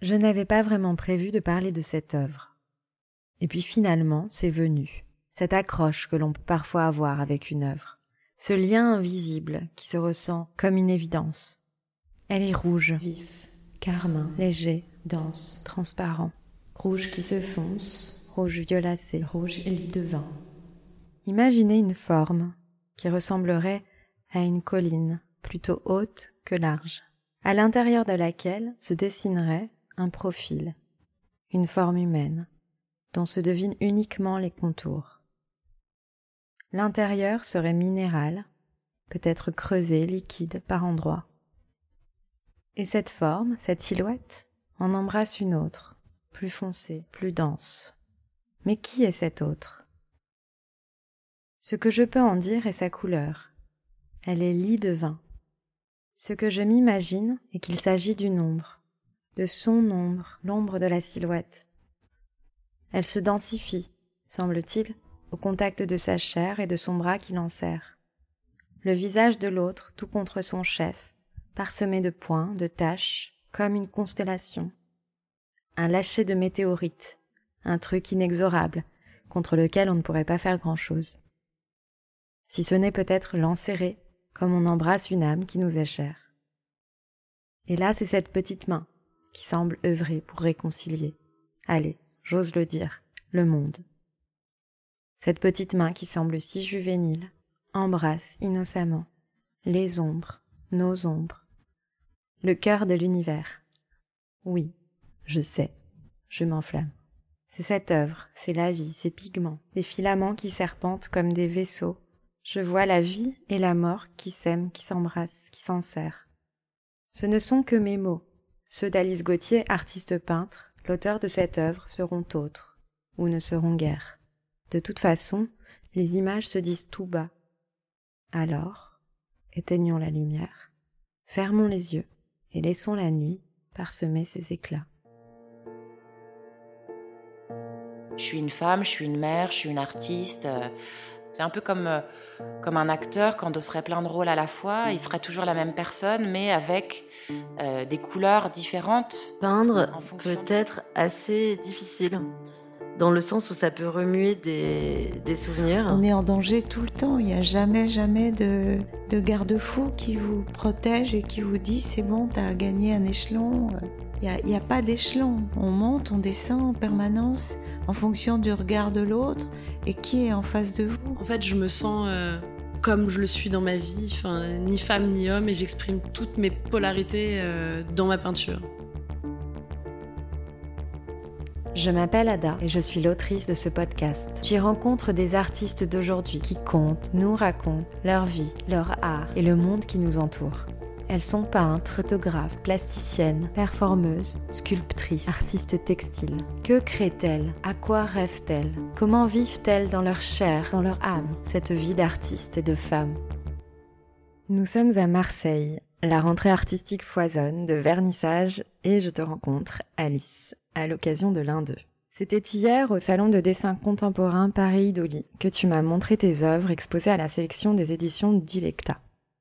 Je n'avais pas vraiment prévu de parler de cette œuvre. Et puis finalement, c'est venu, cette accroche que l'on peut parfois avoir avec une œuvre, ce lien invisible qui se ressent comme une évidence. Elle est rouge, vif, carmin, léger, dense, transparent, rouge qui se fonce, rouge violacé, rouge lit de vin. Imaginez une forme qui ressemblerait à une colline plutôt haute que large, à l'intérieur de laquelle se dessinerait un profil, une forme humaine, dont se devinent uniquement les contours. L'intérieur serait minéral, peut-être creusé, liquide par endroits. Et cette forme, cette silhouette, en embrasse une autre, plus foncée, plus dense. Mais qui est cette autre? Ce que je peux en dire est sa couleur. Elle est lit de vin. Ce que je m'imagine est qu'il s'agit d'une ombre, de son ombre, l'ombre de la silhouette. Elle se densifie, semble-t-il, au contact de sa chair et de son bras qui l'enserre. Le visage de l'autre, tout contre son chef, parsemé de points, de taches, comme une constellation. Un lâcher de météorites, un truc inexorable, contre lequel on ne pourrait pas faire grand-chose. Si ce n'est peut-être l'enserrer, comme on embrasse une âme qui nous est chère. Et là, c'est cette petite main, qui semble œuvrer pour réconcilier. Allez, j'ose le dire, le monde. Cette petite main qui semble si juvénile embrasse innocemment les ombres, nos ombres, le cœur de l'univers. Oui, je sais, je m'enflamme. C'est cette œuvre, c'est la vie, ces pigments, des filaments qui serpentent comme des vaisseaux. Je vois la vie et la mort qui s'aiment, qui s'embrassent, qui s'en serrent. Ce ne sont que mes mots, ceux d'Alice Gauthier, artiste peintre, l'auteur de cette œuvre, seront autres, ou ne seront guère. De toute façon, les images se disent tout bas. Alors, éteignons la lumière, fermons les yeux et laissons la nuit parsemer ses éclats. Je suis une femme, je suis une mère, je suis une artiste. C'est un peu comme, euh, comme un acteur qui endosserait plein de rôles à la fois. Il serait toujours la même personne, mais avec euh, des couleurs différentes. Peindre peut être assez difficile, dans le sens où ça peut remuer des, des souvenirs. On est en danger tout le temps. Il n'y a jamais, jamais de, de garde-fou qui vous protège et qui vous dit c'est bon, tu as gagné un échelon. Il n'y a, a, pas d'échelon. On monte, on descend en permanence en fonction du regard de l'autre et qui est en face de vous. En fait, je me sens euh, comme je le suis dans ma vie, ni femme ni homme, et j'exprime toutes mes polarités euh, dans ma peinture. Je m'appelle Ada et je suis l'autrice de ce podcast. J'y rencontre des artistes d'aujourd'hui qui comptent, nous racontent leur vie, leur art et le monde qui nous entoure. Elles sont peintres, photographes, plasticiennes, performeuses, sculptrices, artistes textiles. Que créent-elles? À quoi rêvent-elles? Comment vivent-elles dans leur chair, dans leur âme, cette vie d'artiste et de femme Nous sommes à Marseille. La rentrée artistique foisonne de vernissage et je te rencontre, Alice, à l'occasion de l'un d'eux. C'était hier au salon de dessin contemporain Paris Dolly que tu m'as montré tes œuvres exposées à la sélection des éditions Dilecta.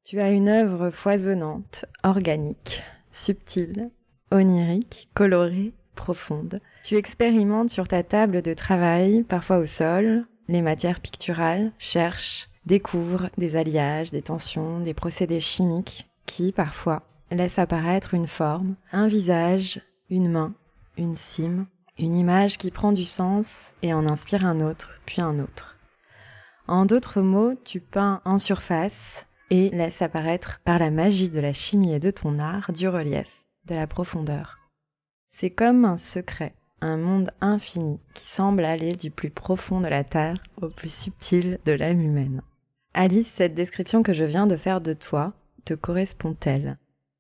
Tu as une œuvre foisonnante, organique, subtile, onirique, colorée, profonde. Tu expérimentes sur ta table de travail, parfois au sol, les matières picturales, cherches, découvres des alliages, des tensions, des procédés chimiques qui, parfois, laissent apparaître une forme, un visage, une main, une cime, une image qui prend du sens et en inspire un autre, puis un autre. En d'autres mots, tu peins en surface, et laisse apparaître par la magie de la chimie et de ton art du relief, de la profondeur. C'est comme un secret, un monde infini qui semble aller du plus profond de la Terre au plus subtil de l'âme humaine. Alice, cette description que je viens de faire de toi te correspond-elle?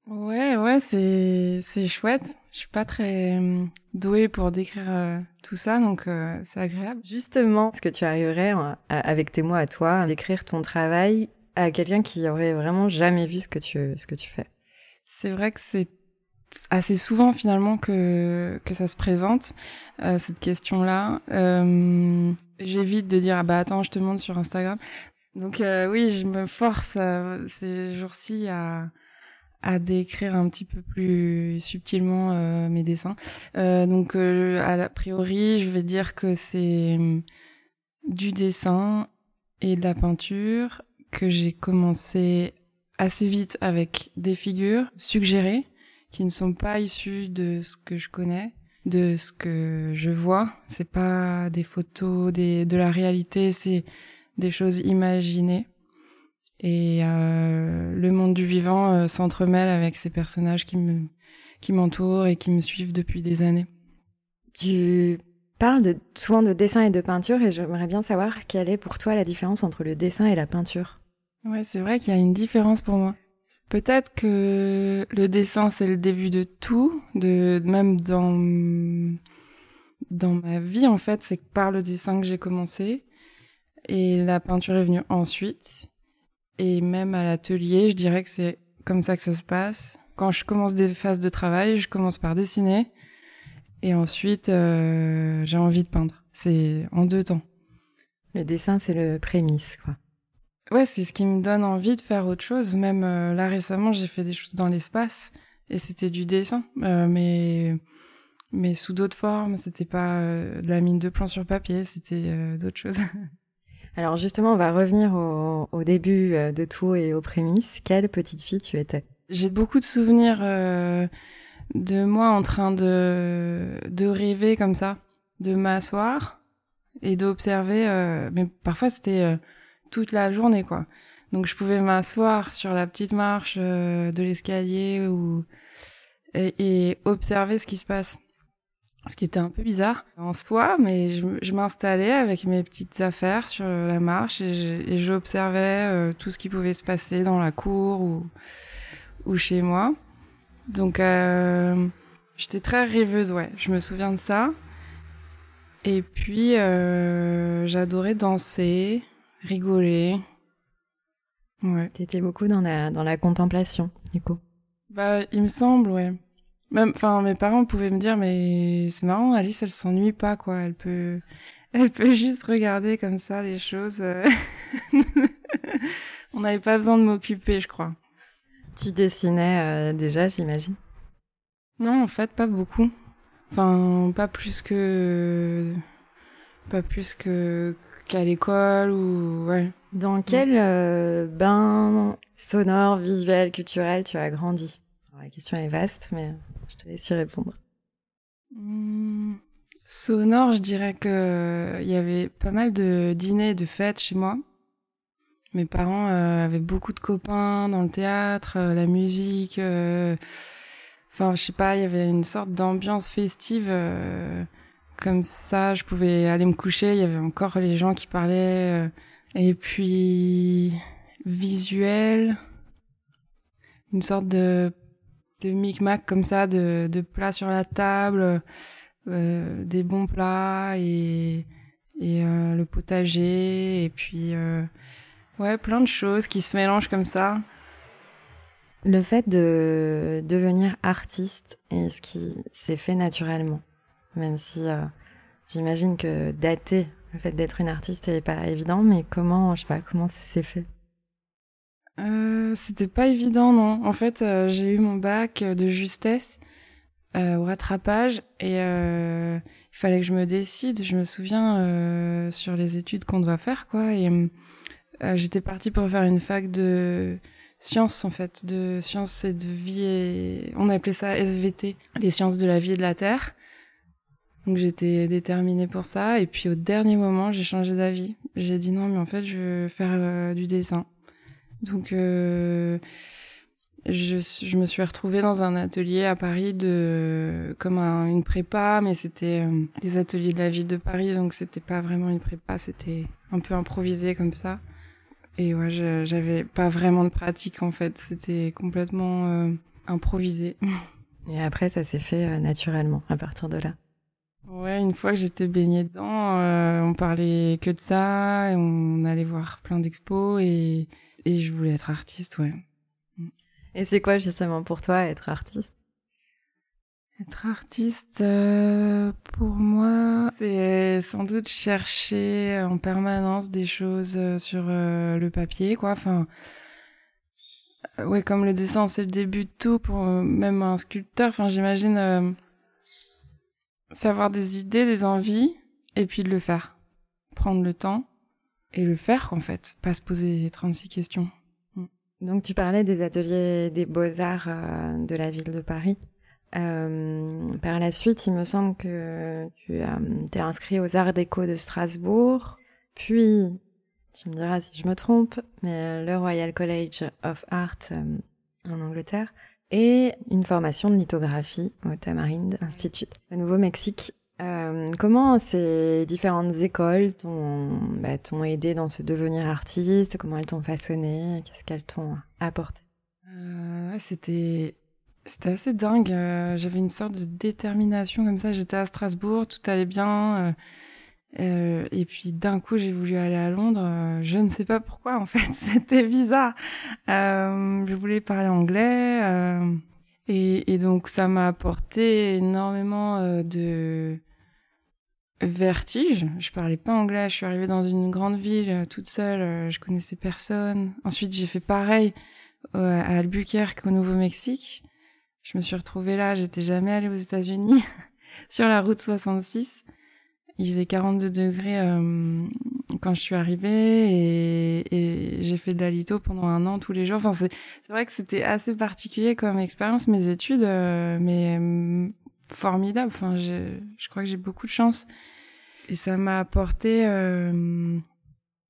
Ouais, ouais, c'est c'est chouette. Je suis pas très euh, douée pour décrire euh, tout ça, donc euh, c'est agréable. Justement, est-ce que tu arriverais, avec tes mots à toi, à décrire ton travail à quelqu'un qui aurait vraiment jamais vu ce que tu, ce que tu fais C'est vrai que c'est assez souvent finalement que, que ça se présente, euh, cette question-là. Euh, J'évite de dire, ah bah attends, je te montre sur Instagram. Donc euh, oui, je me force euh, ces jours-ci à, à décrire un petit peu plus subtilement euh, mes dessins. Euh, donc, euh, a priori, je vais dire que c'est du dessin et de la peinture que j'ai commencé assez vite avec des figures suggérées qui ne sont pas issues de ce que je connais, de ce que je vois. C'est pas des photos, de la réalité, c'est des choses imaginées. Et euh, le monde du vivant euh, s'entremêle avec ces personnages qui m'entourent et qui me suivent depuis des années. Tu parles de, souvent de dessin et de peinture et j'aimerais bien savoir quelle est pour toi la différence entre le dessin et la peinture. Ouais, c'est vrai qu'il y a une différence pour moi. Peut-être que le dessin c'est le début de tout, de même dans dans ma vie en fait, c'est par le dessin que j'ai commencé et la peinture est venue ensuite. Et même à l'atelier, je dirais que c'est comme ça que ça se passe. Quand je commence des phases de travail, je commence par dessiner. Et ensuite, euh, j'ai envie de peindre. C'est en deux temps. Le dessin, c'est le prémisse, quoi. Ouais, c'est ce qui me donne envie de faire autre chose. Même euh, là récemment, j'ai fait des choses dans l'espace et c'était du dessin, euh, mais mais sous d'autres formes. C'était pas de la mine de plan sur papier, c'était d'autres choses. Alors justement, on va revenir au, début euh, de tout et aux prémices. Quelle petite fille tu étais? J'ai beaucoup de souvenirs euh, de moi en train de, de rêver comme ça, de m'asseoir et d'observer. Euh, mais parfois c'était toute la journée, quoi. Donc je pouvais m'asseoir sur la petite marche de l'escalier ou et observer ce qui se passe ce qui était un peu bizarre en soi, mais je, m'installais avec mes petites affaires sur la marche et j'observais euh, tout ce qui pouvait se passer dans la cour ou, ou chez moi. Donc euh, j'étais très rêveuse, ouais, je me souviens de ça. Et puis euh, j'adorais danser, rigoler. Ouais. T'étais beaucoup dans la, dans la contemplation, du coup. Bah, il me semble, ouais. Même, enfin, mes parents pouvaient me dire, mais c'est marrant, Alice, elle s'ennuie pas, quoi. Elle peut, elle peut juste regarder comme ça les choses. On n'avait pas besoin de m'occuper, je crois. Tu dessinais euh, déjà, j'imagine? Non, en fait, pas beaucoup. Enfin, pas plus que, pas plus que qu'à l'école ou ouais. Dans quel euh, bain sonore, visuel, culturel tu as grandi? La question est vaste, mais je te laisse y répondre. Hmm, sonore, je dirais que euh, il y avait pas mal de dîners, de fêtes chez moi. Mes parents euh, avaient beaucoup de copains dans le théâtre, la musique. Enfin, je sais pas, il y avait une sorte d'ambiance festive. Comme ça, je pouvais aller me coucher. Il y avait encore les gens qui parlaient. et puis visuel, une sorte de micmac comme ça, de, plats sur la table, euh, des bons plats et, euh, le potager et puis euh, ouais plein de choses qui se mélangent comme ça. Le fait de devenir artiste est ce qui s'est fait naturellement, même si j'imagine que dater le fait d'être une artiste n'est pas évident, mais comment je sais pas comment ça s'est fait? Euh, c'était pas évident, non. En fait, euh, j'ai eu mon bac de justesse euh, au rattrapage et il fallait que je me décide. Je me souviens sur les études qu'on doit faire, quoi. Et j'étais partie pour faire une fac de sciences, en fait, de sciences et de vie. Et... On appelait ça SVT, les sciences de la vie et de la terre. Donc j'étais déterminée pour ça. Et puis au dernier moment, j'ai changé d'avis. J'ai dit non, mais en fait, je veux faire du dessin. Donc, euh, je, me suis retrouvée dans un atelier à Paris de comme une prépa, mais c'était euh, les ateliers de la ville de Paris, donc c'était pas vraiment une prépa, c'était un peu improvisé comme ça. Et ouais, j'avais pas vraiment de pratique en fait, c'était complètement euh, improvisé. Et après, ça s'est fait naturellement à partir de là. Ouais, une fois que j'étais baignée dedans, on parlait que de ça, et on allait voir plein d'expos et et je voulais être artiste, ouais. Et c'est quoi justement pour toi être artiste? Être artiste, euh, pour moi, c'est sans doute chercher en permanence des choses euh, sur euh, le papier, quoi. Enfin, ouais, comme le dessin, c'est le début de tout pour même un sculpteur. Enfin, j'imagine savoir des idées, des envies, et puis de le faire. Prendre le temps et le faire, en fait. Pas se poser 36 questions. Mm. Donc, tu parlais des ateliers des beaux-arts euh, de la ville de Paris. Euh, par la suite, il me semble que tu t'es inscrit aux Arts déco de Strasbourg, puis, tu me diras si je me trompe, mais le Royal College of Art euh, en Angleterre et une formation de lithographie au Tamarind Institute au Nouveau-Mexique. Euh, comment ces différentes écoles t'ont bah, aidé dans ce devenir artiste? Comment elles t'ont façonné? Qu'est-ce qu'elles t'ont apporté? Euh, C'était c'était assez dingue. Euh, j'avais une sorte de détermination comme ça. J'étais à Strasbourg, tout allait bien. Euh, euh, et puis d'un coup, j'ai voulu aller à Londres. Euh, je ne sais pas pourquoi, en fait, c'était bizarre. Euh, je voulais parler anglais. Euh, et, et, donc, ça m'a apporté énormément de vertige. Je parlais pas anglais. Je suis arrivée dans une grande ville toute seule. je connaissais personne. Ensuite, j'ai fait pareil à Albuquerque, au Nouveau-Mexique. Je me suis retrouvée là. J'étais jamais allée aux États-Unis sur la route 66. Il faisait 42 degrés euh, quand je suis arrivée et, j'ai fait de la litho pendant un an tous les jours. Enfin, c'est vrai que c'était assez particulier comme expérience, mes études, euh, mais euh, formidable. Enfin, je crois que j'ai beaucoup de chance et ça m'a apporté, euh,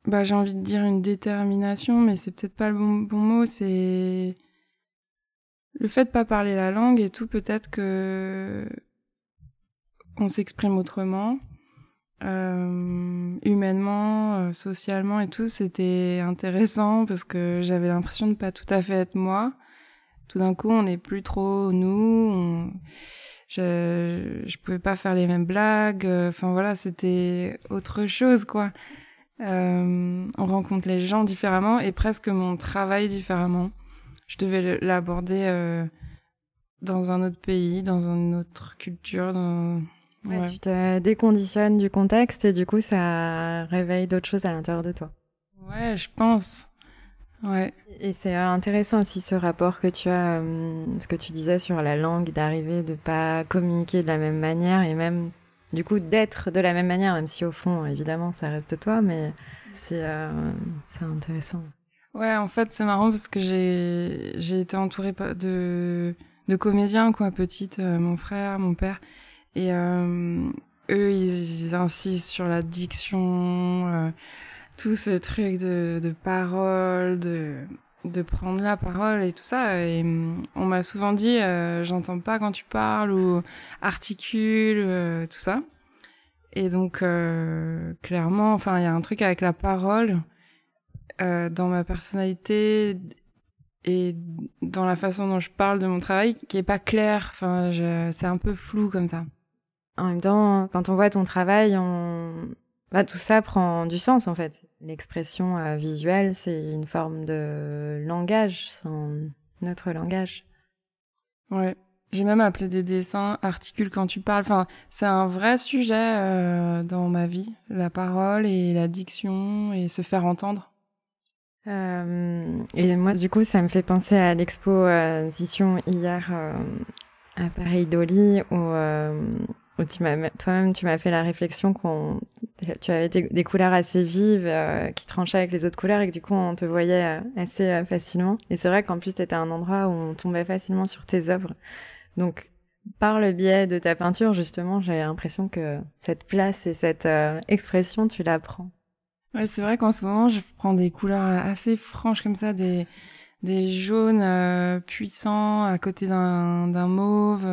bah, j'ai envie de dire une détermination, mais c'est peut-être pas le bon, bon mot. C'est le fait de pas parler la langue et tout. Peut-être que on s'exprime autrement euh, humainement, euh, socialement et tout, c'était intéressant parce que j'avais l'impression de pas tout à fait être moi. Tout d'un coup, on n'est plus trop nous. Je, je pouvais pas faire les mêmes blagues. Enfin voilà, c'était autre chose quoi. Euh, on rencontre les gens différemment et presque mon travail différemment. Je devais l'aborder euh, dans un autre pays, dans une autre culture, dans tu te déconditionnes du contexte et du coup, ça réveille d'autres choses à l'intérieur de toi. Ouais, je pense. Ouais. Et c'est intéressant aussi ce rapport que tu as, euh, ce que tu disais sur la langue, d'arriver de pas communiquer de la même manière et même du coup d'être de la même manière, même si au fond, évidemment, ça reste toi, mais c'est euh, c'est intéressant. Ouais, en fait, c'est marrant parce que j'ai j'ai été entourée de de comédiens quoi, petite, euh, mon frère, mon père, et euh, eux, ils, insistent sur la diction, euh, tout ce truc de, parole, de, prendre la parole et tout ça. Et on m'a souvent dit, euh, j'entends pas quand tu parles ou articule, euh, tout ça. Et donc, clairement, enfin, il y a un truc avec la parole dans ma personnalité et dans la façon dont je parle de mon travail qui est pas clair. Enfin, c'est un peu flou comme ça. En même temps, quand on voit ton travail, on... bah, tout ça prend du sens en fait. L'expression euh, visuelle, c'est une forme de langage, c'est notre langage. Ouais. J'ai même appelé des dessins articule quand tu parles. Enfin, c'est un vrai sujet euh, dans ma vie, la parole et la diction et se faire entendre. Euh, et moi, du coup, ça me fait penser à l'expo euh, hier à Paris Dolly où toi-même, tu m'as fait la réflexion qu'on, tu avais des, couleurs assez vives euh, qui tranchaient avec les autres couleurs et que du coup on te voyait euh, assez euh, facilement. Et c'est vrai qu'en plus t'étais un endroit où on tombait facilement sur tes œuvres. Donc par le biais de ta peinture, justement, j'avais l'impression que cette place et cette expression, tu la prends. Ouais, c'est vrai qu'en ce moment, je prends des couleurs assez franches comme ça, des des jaunes puissants à côté d'un d'un mauve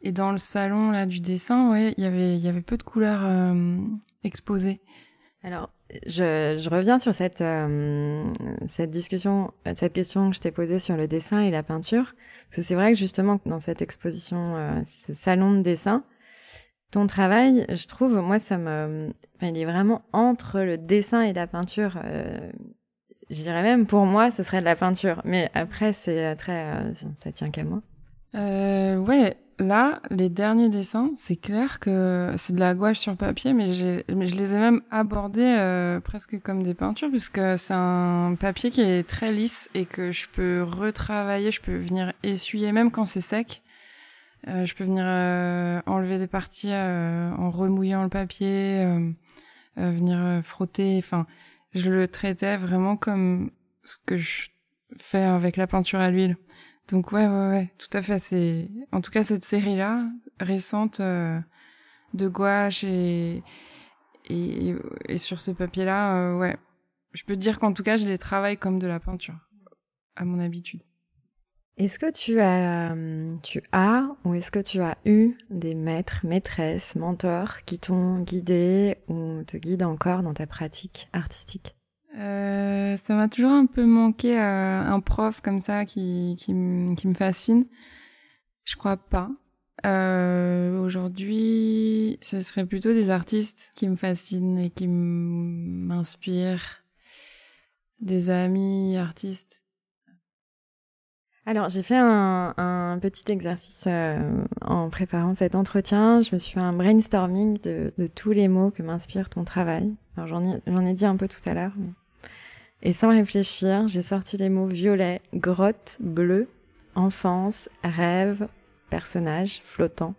et dans le salon là du dessin, ouais, il y avait il y avait peu de couleurs euh, exposées. Alors, je, je, reviens sur cette euh, cette discussion, cette question que je t'ai posée sur le dessin et la peinture, parce que c'est vrai que justement dans cette exposition, euh, ce salon de dessin, ton travail, je trouve, moi, ça me, enfin, il est vraiment entre le dessin et la peinture. Euh, je dirais même pour moi, ce serait de la peinture, mais après, c'est très, ça tient qu'à moi. Euh, ouais, là, les derniers dessins, c'est clair que c'est de la gouache sur papier, mais, je les ai même abordés euh, presque comme des peintures, puisque c'est un papier qui est très lisse et que je peux retravailler, je peux venir essuyer, même quand c'est sec. Euh, je peux venir euh, enlever des parties en remouillant le papier, venir frotter. Enfin, je le traitais vraiment comme ce que je fais avec la peinture à l'huile. Donc ouais, ouais, ouais, tout à fait. C'est en tout cas cette série-là récente euh, de gouache et, et, et sur ce papier-là, euh, ouais, je peux te dire qu'en tout cas, je les travaille comme de la peinture, à mon habitude. Est-ce que tu as, tu as ou est-ce que tu as eu des maîtres, maîtresses, mentors qui t'ont guidé ou te guident encore dans ta pratique artistique? Euh, ça m'a toujours un peu manqué euh, un prof comme ça qui, qui, me fascine. Je crois pas. Euh, Aujourd'hui, ce serait plutôt des artistes qui me fascinent et qui m'inspirent. Des amis artistes. Alors, j'ai fait un, petit exercice en préparant cet entretien. Je me suis fait un brainstorming de, tous les mots que m'inspire ton travail. Alors, j'en ai, dit un peu tout à l'heure. Et sans réfléchir, j'ai sorti les mots violet, grotte, bleu, enfance, rêve, personnage, flottant,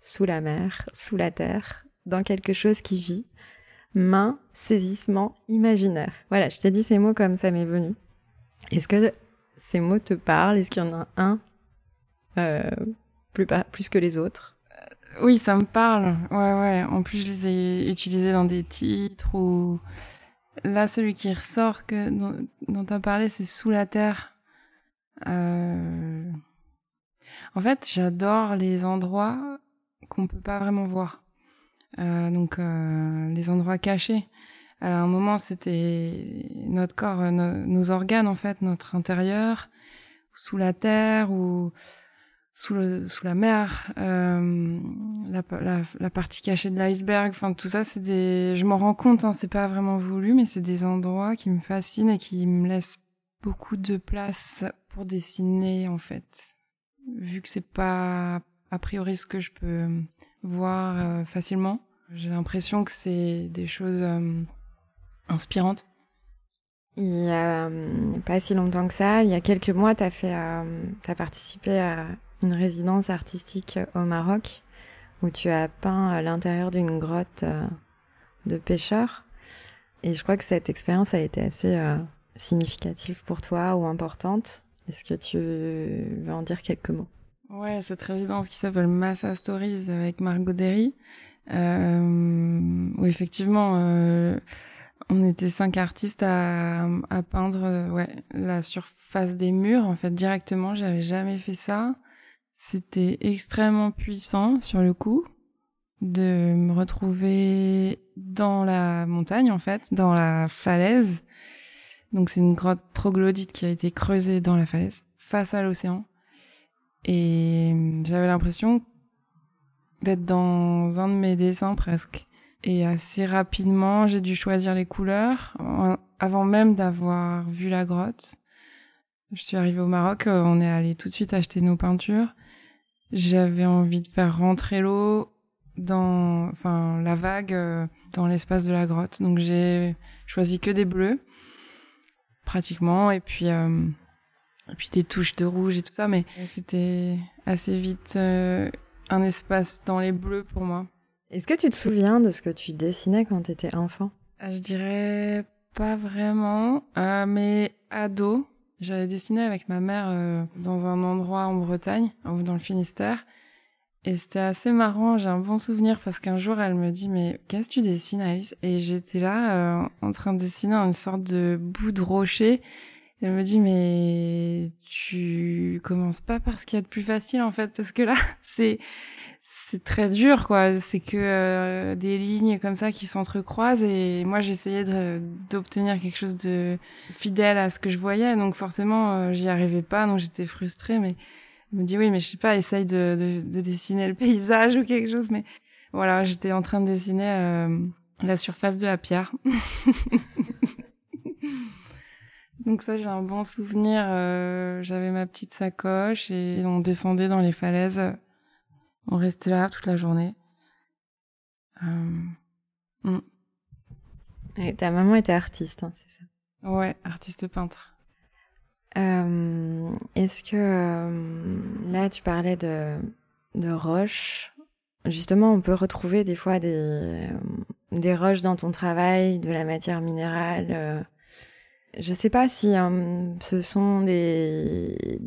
sous la mer, sous la terre, dans quelque chose qui vit, main, saisissement, imaginaire. Voilà, je t'ai dit ces mots comme ça m'est venu. Est-ce que ces mots te parlent? Est-ce qu'il y en a un euh, plus, plus que les autres? Oui, ça me parle. Ouais, ouais. En plus, je les ai utilisés dans des titres ou Là, celui qui ressort que dont, tu as parlé, c'est Sous la terre. Euh... En fait, j'adore les endroits qu'on peut pas vraiment voir. Euh, donc euh, les endroits cachés. À un moment, c'était notre corps, euh, nos organes en fait, notre intérieur, sous la terre ou sous, la mer, euh, la, partie cachée de l'iceberg, enfin tout ça, c'est des, je m'en rends compte, hein, c'est pas vraiment voulu, mais c'est des endroits qui me fascinent et qui me laissent beaucoup de place pour dessiner en fait, vu que c'est pas a priori ce que je peux voir euh, facilement. J'ai l'impression que c'est des choses euh, inspirantes. Il y a euh, pas si longtemps que ça, il y a quelques mois, tu as fait, as participé à une résidence artistique au Maroc où tu as peint l'intérieur d'une grotte euh, de pêcheurs. Et je crois que cette expérience a été assez euh, significative pour toi ou importante. Est-ce que tu veux en dire quelques mots? Ouais, cette résidence qui s'appelle Massa Stories avec Margot Derry, euh, où effectivement, euh, on était cinq artistes à, à peindre ouais, la surface des murs. En fait, directement, j'avais jamais fait ça. C'était extrêmement puissant sur le coup de me retrouver dans la montagne en fait, dans la falaise. Donc c'est une grotte troglodyte qui a été creusée dans la falaise face à l'océan. Et j'avais l'impression d'être dans un de mes dessins presque. Et assez rapidement, j'ai dû choisir les couleurs avant même d'avoir vu la grotte. Je suis arrivée au Maroc, on est allé tout de suite acheter nos peintures j'avais envie de faire rentrer l'eau dans, enfin, la vague euh, dans l'espace de la grotte. Donc j'ai choisi que des bleus, pratiquement, et puis, euh, et puis des touches de rouge et tout ça. Mais c'était assez vite euh, un espace dans les bleus pour moi. Est-ce que tu te souviens de ce que tu dessinais quand tu étais enfant Je dirais pas vraiment, mais ado. J'allais dessiner avec ma mère euh, dans un endroit en Bretagne, dans le Finistère. Et c'était assez marrant, j'ai un bon souvenir parce qu'un jour elle me dit mais qu'est-ce que tu dessines Alice? Et j'étais là euh, en train de dessiner une sorte de bout de rocher. elle me dit mais tu commences pas par ce qu'il y a de plus facile en fait parce que là c'est c'est très dur quoi. C'est que euh, des lignes comme ça qui s'entrecroisent et moi j'essayais d'obtenir quelque chose de fidèle à ce que je voyais. Donc forcément euh, j'y arrivais pas donc j'étais frustrée mais elle me dit oui mais je sais pas essaye de, de, de, dessiner le paysage ou quelque chose. Mais voilà j'étais en train de dessiner euh, la surface de la pierre. Donc ça j'ai un bon souvenir j'avais ma petite sacoche et on descendait dans les falaises On restait là toute la journée. Mm. Et ta maman était artiste, hein, c'est ça? Ouais, artiste peintre. Est-ce que là, tu parlais de, de roches Justement, on peut retrouver des fois des, des roches dans ton travail, de la matière minérale. Euh. Je sais pas si euh, ce sont des,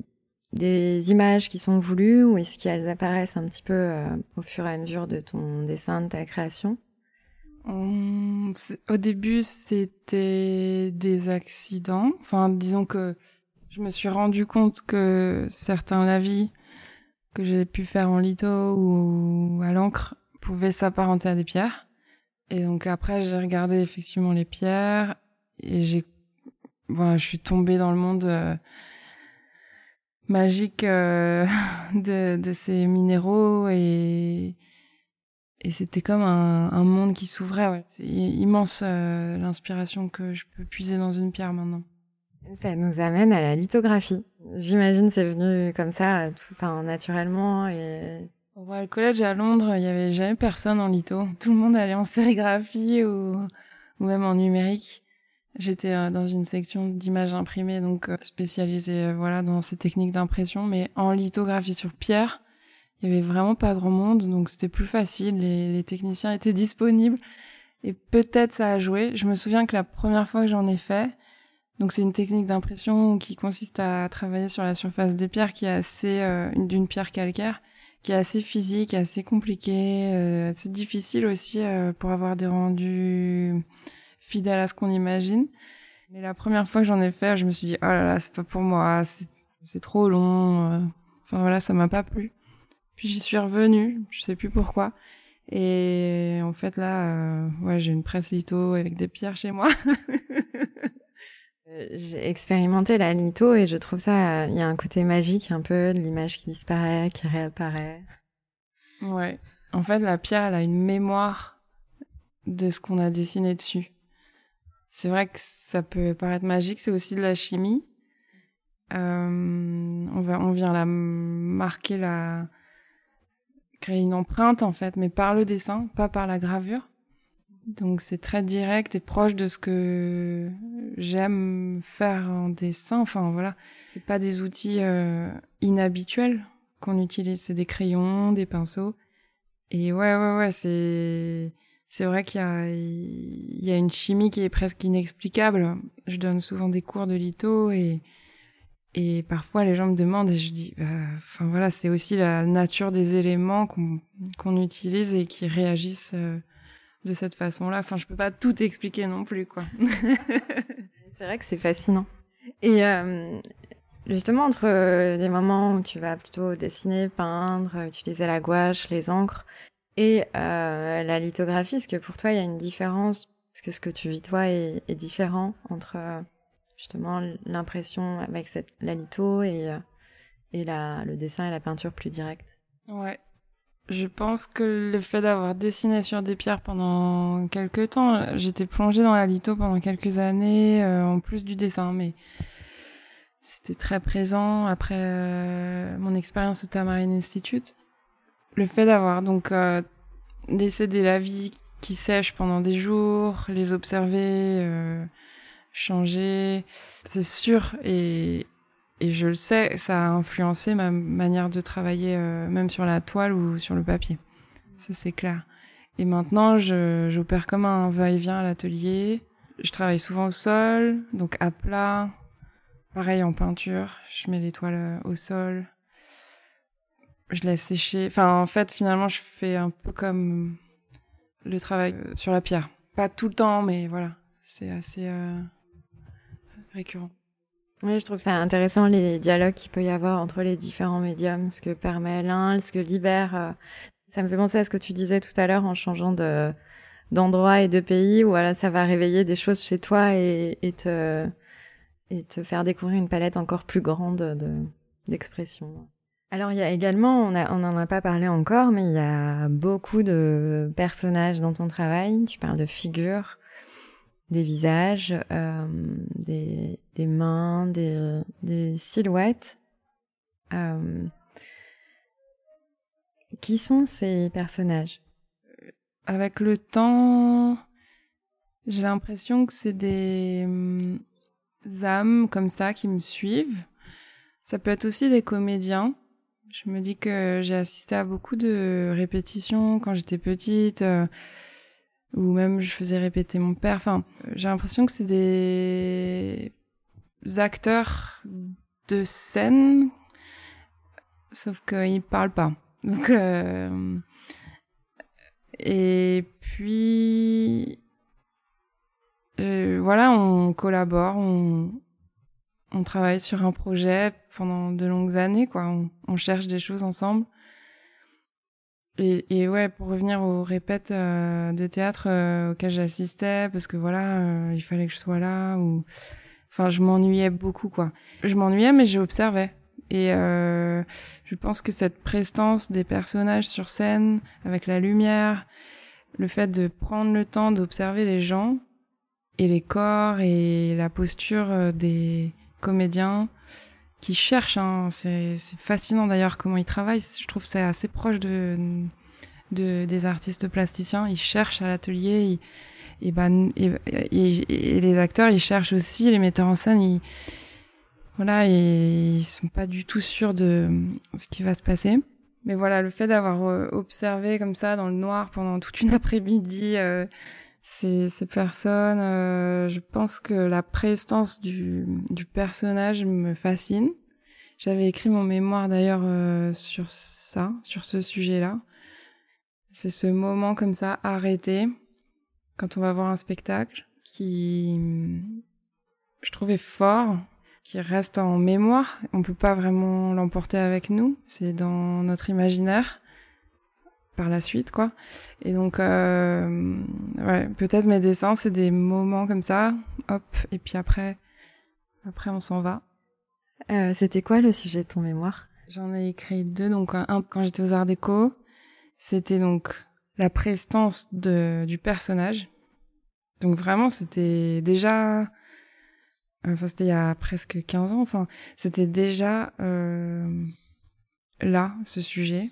des images qui sont voulues ou est-ce qu'elles apparaissent un petit peu euh, au fur et à mesure de ton dessin, de ta création? Au début, c'était des accidents. Enfin, disons que je me suis rendu compte que certains lavis que j'ai pu faire en litho ou à l'encre pouvaient s'apparenter à des pierres. Et donc après, j'ai regardé effectivement les pierres et j'ai, voilà, je suis tombée dans le monde euh, magique euh, de, de, ces minéraux et et c'était comme un, un, monde qui s'ouvrait. Ouais. C'est immense euh, l'inspiration que je peux puiser dans une pierre maintenant. Ça nous amène à la lithographie. J'imagine c'est venu comme ça, tout, enfin naturellement et. Au collège à Londres, il y avait jamais personne en litho. Tout le monde allait en sérigraphie ou, ou même en numérique. J'étais euh, dans une section d'images imprimées, donc euh, spécialisée euh, voilà dans ces techniques d'impression, mais en lithographie sur pierre, il y avait vraiment pas grand monde, donc c'était plus facile. Les, techniciens étaient disponibles et peut-être ça a joué. Je me souviens que la première fois que j'en ai fait, donc c'est une technique d'impression qui consiste à travailler sur la surface des pierres qui est assez euh, d'une pierre calcaire qui est assez physique, assez compliquée, euh, assez difficile aussi euh, pour avoir des rendus fidèles à ce qu'on imagine. Mais la première fois que j'en ai fait, je me suis dit oh là là, c'est pas pour moi, c'est trop long. Euh. Enfin voilà, ça m'a pas plu. Puis j'y suis revenue, je sais plus pourquoi. Et en fait là, ouais, j'ai une presse litho avec des pierres chez moi. Euh, j'ai expérimenté la litho et je trouve ça, il y a un côté magique un peu de l'image qui disparaît, qui réapparaît. Ouais. En fait, la pierre, elle a une mémoire de ce qu'on a dessiné dessus. C'est vrai que ça peut paraître magique, c'est aussi de la chimie. Euh, on, va, on vient la marquer, la créer une empreinte en fait, mais par le dessin, pas par la gravure. Donc c'est très direct et proche de ce que j'aime faire en dessin. Enfin voilà, c'est pas des outils euh, inhabituels qu'on utilise, c'est des crayons, des pinceaux. Et ouais ouais ouais, c'est c'est vrai qu'il y a une chimie qui est presque inexplicable. Je donne souvent des cours de litho et et parfois les gens me demandent et je dis bah, enfin voilà, c'est aussi la nature des éléments qu'on utilise et qui réagissent euh, de cette façon-là. Enfin, je peux pas tout expliquer non plus, quoi. c'est vrai que c'est fascinant. Et euh, justement, entre euh, des moments où tu vas plutôt dessiner, peindre, utiliser la gouache, les encres, et euh, la lithographie, est-ce que pour toi, il y a une différence? Est-ce que ce que tu vis, toi, est, différent entre justement l'impression avec cette, la litho et, et la, le dessin et la peinture plus directe Ouais, je pense que le fait d'avoir dessiné sur des pierres pendant quelques temps, j'étais plongée dans la litho pendant quelques années, euh, en plus du dessin, mais c'était très présent. Après euh, mon expérience au Tamarine Institute. Le fait d'avoir donc euh, laissé des lavis qui sèchent pendant des jours, les observer, changer, c'est sûr, et, et je le sais, ça a influencé ma manière de travailler, euh, même sur la toile ou sur le papier. Ça, c'est clair. Et maintenant, j'opère comme un va-et-vient à l'atelier. Je travaille souvent au sol, donc à plat. Pareil en peinture, je mets les toiles euh, au sol. Je laisse sécher. Enfin, en fait, finalement, je fais un peu comme le travail euh, sur la pierre. Pas tout le temps, mais voilà, c'est assez récurrent. Oui, je trouve ça intéressant les dialogues qu'il peut y avoir entre les différents médiums, ce que permet l'un, ce que libère. Euh. Ça me fait penser à ce que tu disais tout à l'heure en changeant de d'endroit et de pays, où voilà, ça va réveiller des choses chez toi et, te faire découvrir une palette encore plus grande de d'expression. Alors il y a également, on n'en a pas parlé encore, mais il y a beaucoup de personnages dans ton travail. Tu parles de figures, des visages, euh, des, mains, des, des silhouettes. Euh, Qui sont ces personnages? Avec le temps, j'ai l'impression que c'est des hum, âmes comme ça qui me suivent. Ça peut être aussi des comédiens. Je me dis que j'ai assisté à beaucoup de répétitions quand j'étais petite, euh, ou même je faisais répéter mon père. Enfin, j'ai l'impression que c'est des acteurs de scène, sauf qu'ils parlent pas. Euh, et puis, euh, voilà, on collabore, on travaille sur un projet pendant de longues années, quoi. On, cherche des choses ensemble. Et, et, ouais, pour revenir aux répètes euh, de théâtre euh, auxquelles j'assistais, parce que voilà, euh, il fallait que je sois là, ou enfin, je m'ennuyais beaucoup, quoi. Je m'ennuyais, mais j'observais. Et je pense que cette prestance des personnages sur scène, avec la lumière, le fait de prendre le temps d'observer les gens et les corps et la posture des comédiens qui cherchent. Hein. C'est fascinant d'ailleurs comment ils travaillent. Je trouve c'est assez proche de, de, des artistes plasticiens. Ils cherchent à l'atelier. Et, ben, et, et, les acteurs, ils cherchent aussi. Les metteurs en scène, ils, voilà, et ils sont pas du tout sûrs de ce qui va se passer. Mais voilà, le fait d'avoir euh, observé comme ça dans le noir pendant toute une après-midi. Euh, ces, ces personnes, euh, je pense que la prestance du, du personnage me fascine. J'avais écrit mon mémoire d'ailleurs euh, sur ça, sur ce sujet-là. C'est ce moment comme ça arrêté quand on va voir un spectacle qui je trouvais fort, qui reste en mémoire. On peut pas vraiment l'emporter avec nous, c'est dans notre imaginaire par la suite, quoi. Et donc, euh, ouais, peut-être mes dessins, c'est des moments comme ça, hop, et puis après, après on s'en va. Euh, C'était quoi le sujet de ton mémoire? J'en ai écrit deux, donc un, quand j'étais aux Arts Déco, c'était donc la prestance de, du personnage. Donc vraiment, c'était déjà, enfin c'était il y a presque 15 ans, enfin c'était déjà euh, là, ce sujet.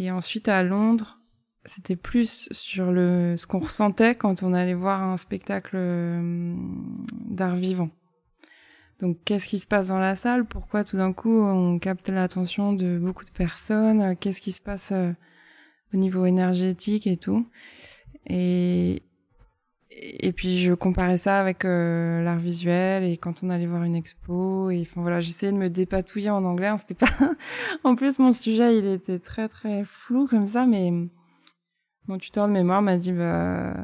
Et ensuite à Londres, c'était plus sur le ce qu'on ressentait quand on allait voir un spectacle euh, d'art vivant. Donc qu'est-ce qui se passe dans la salle? Pourquoi tout d'un coup on capte l'attention de beaucoup de personnes? Qu'est-ce qui se passe euh, au niveau énergétique et tout? Et et puis je comparais ça avec euh, l'art visuel et quand on allait voir une expo et enfin voilà j'essayais de me dépatouiller en anglais hein, c'était pas en plus mon sujet il était très très flou comme ça mais mon tuteur de mémoire m'a dit bah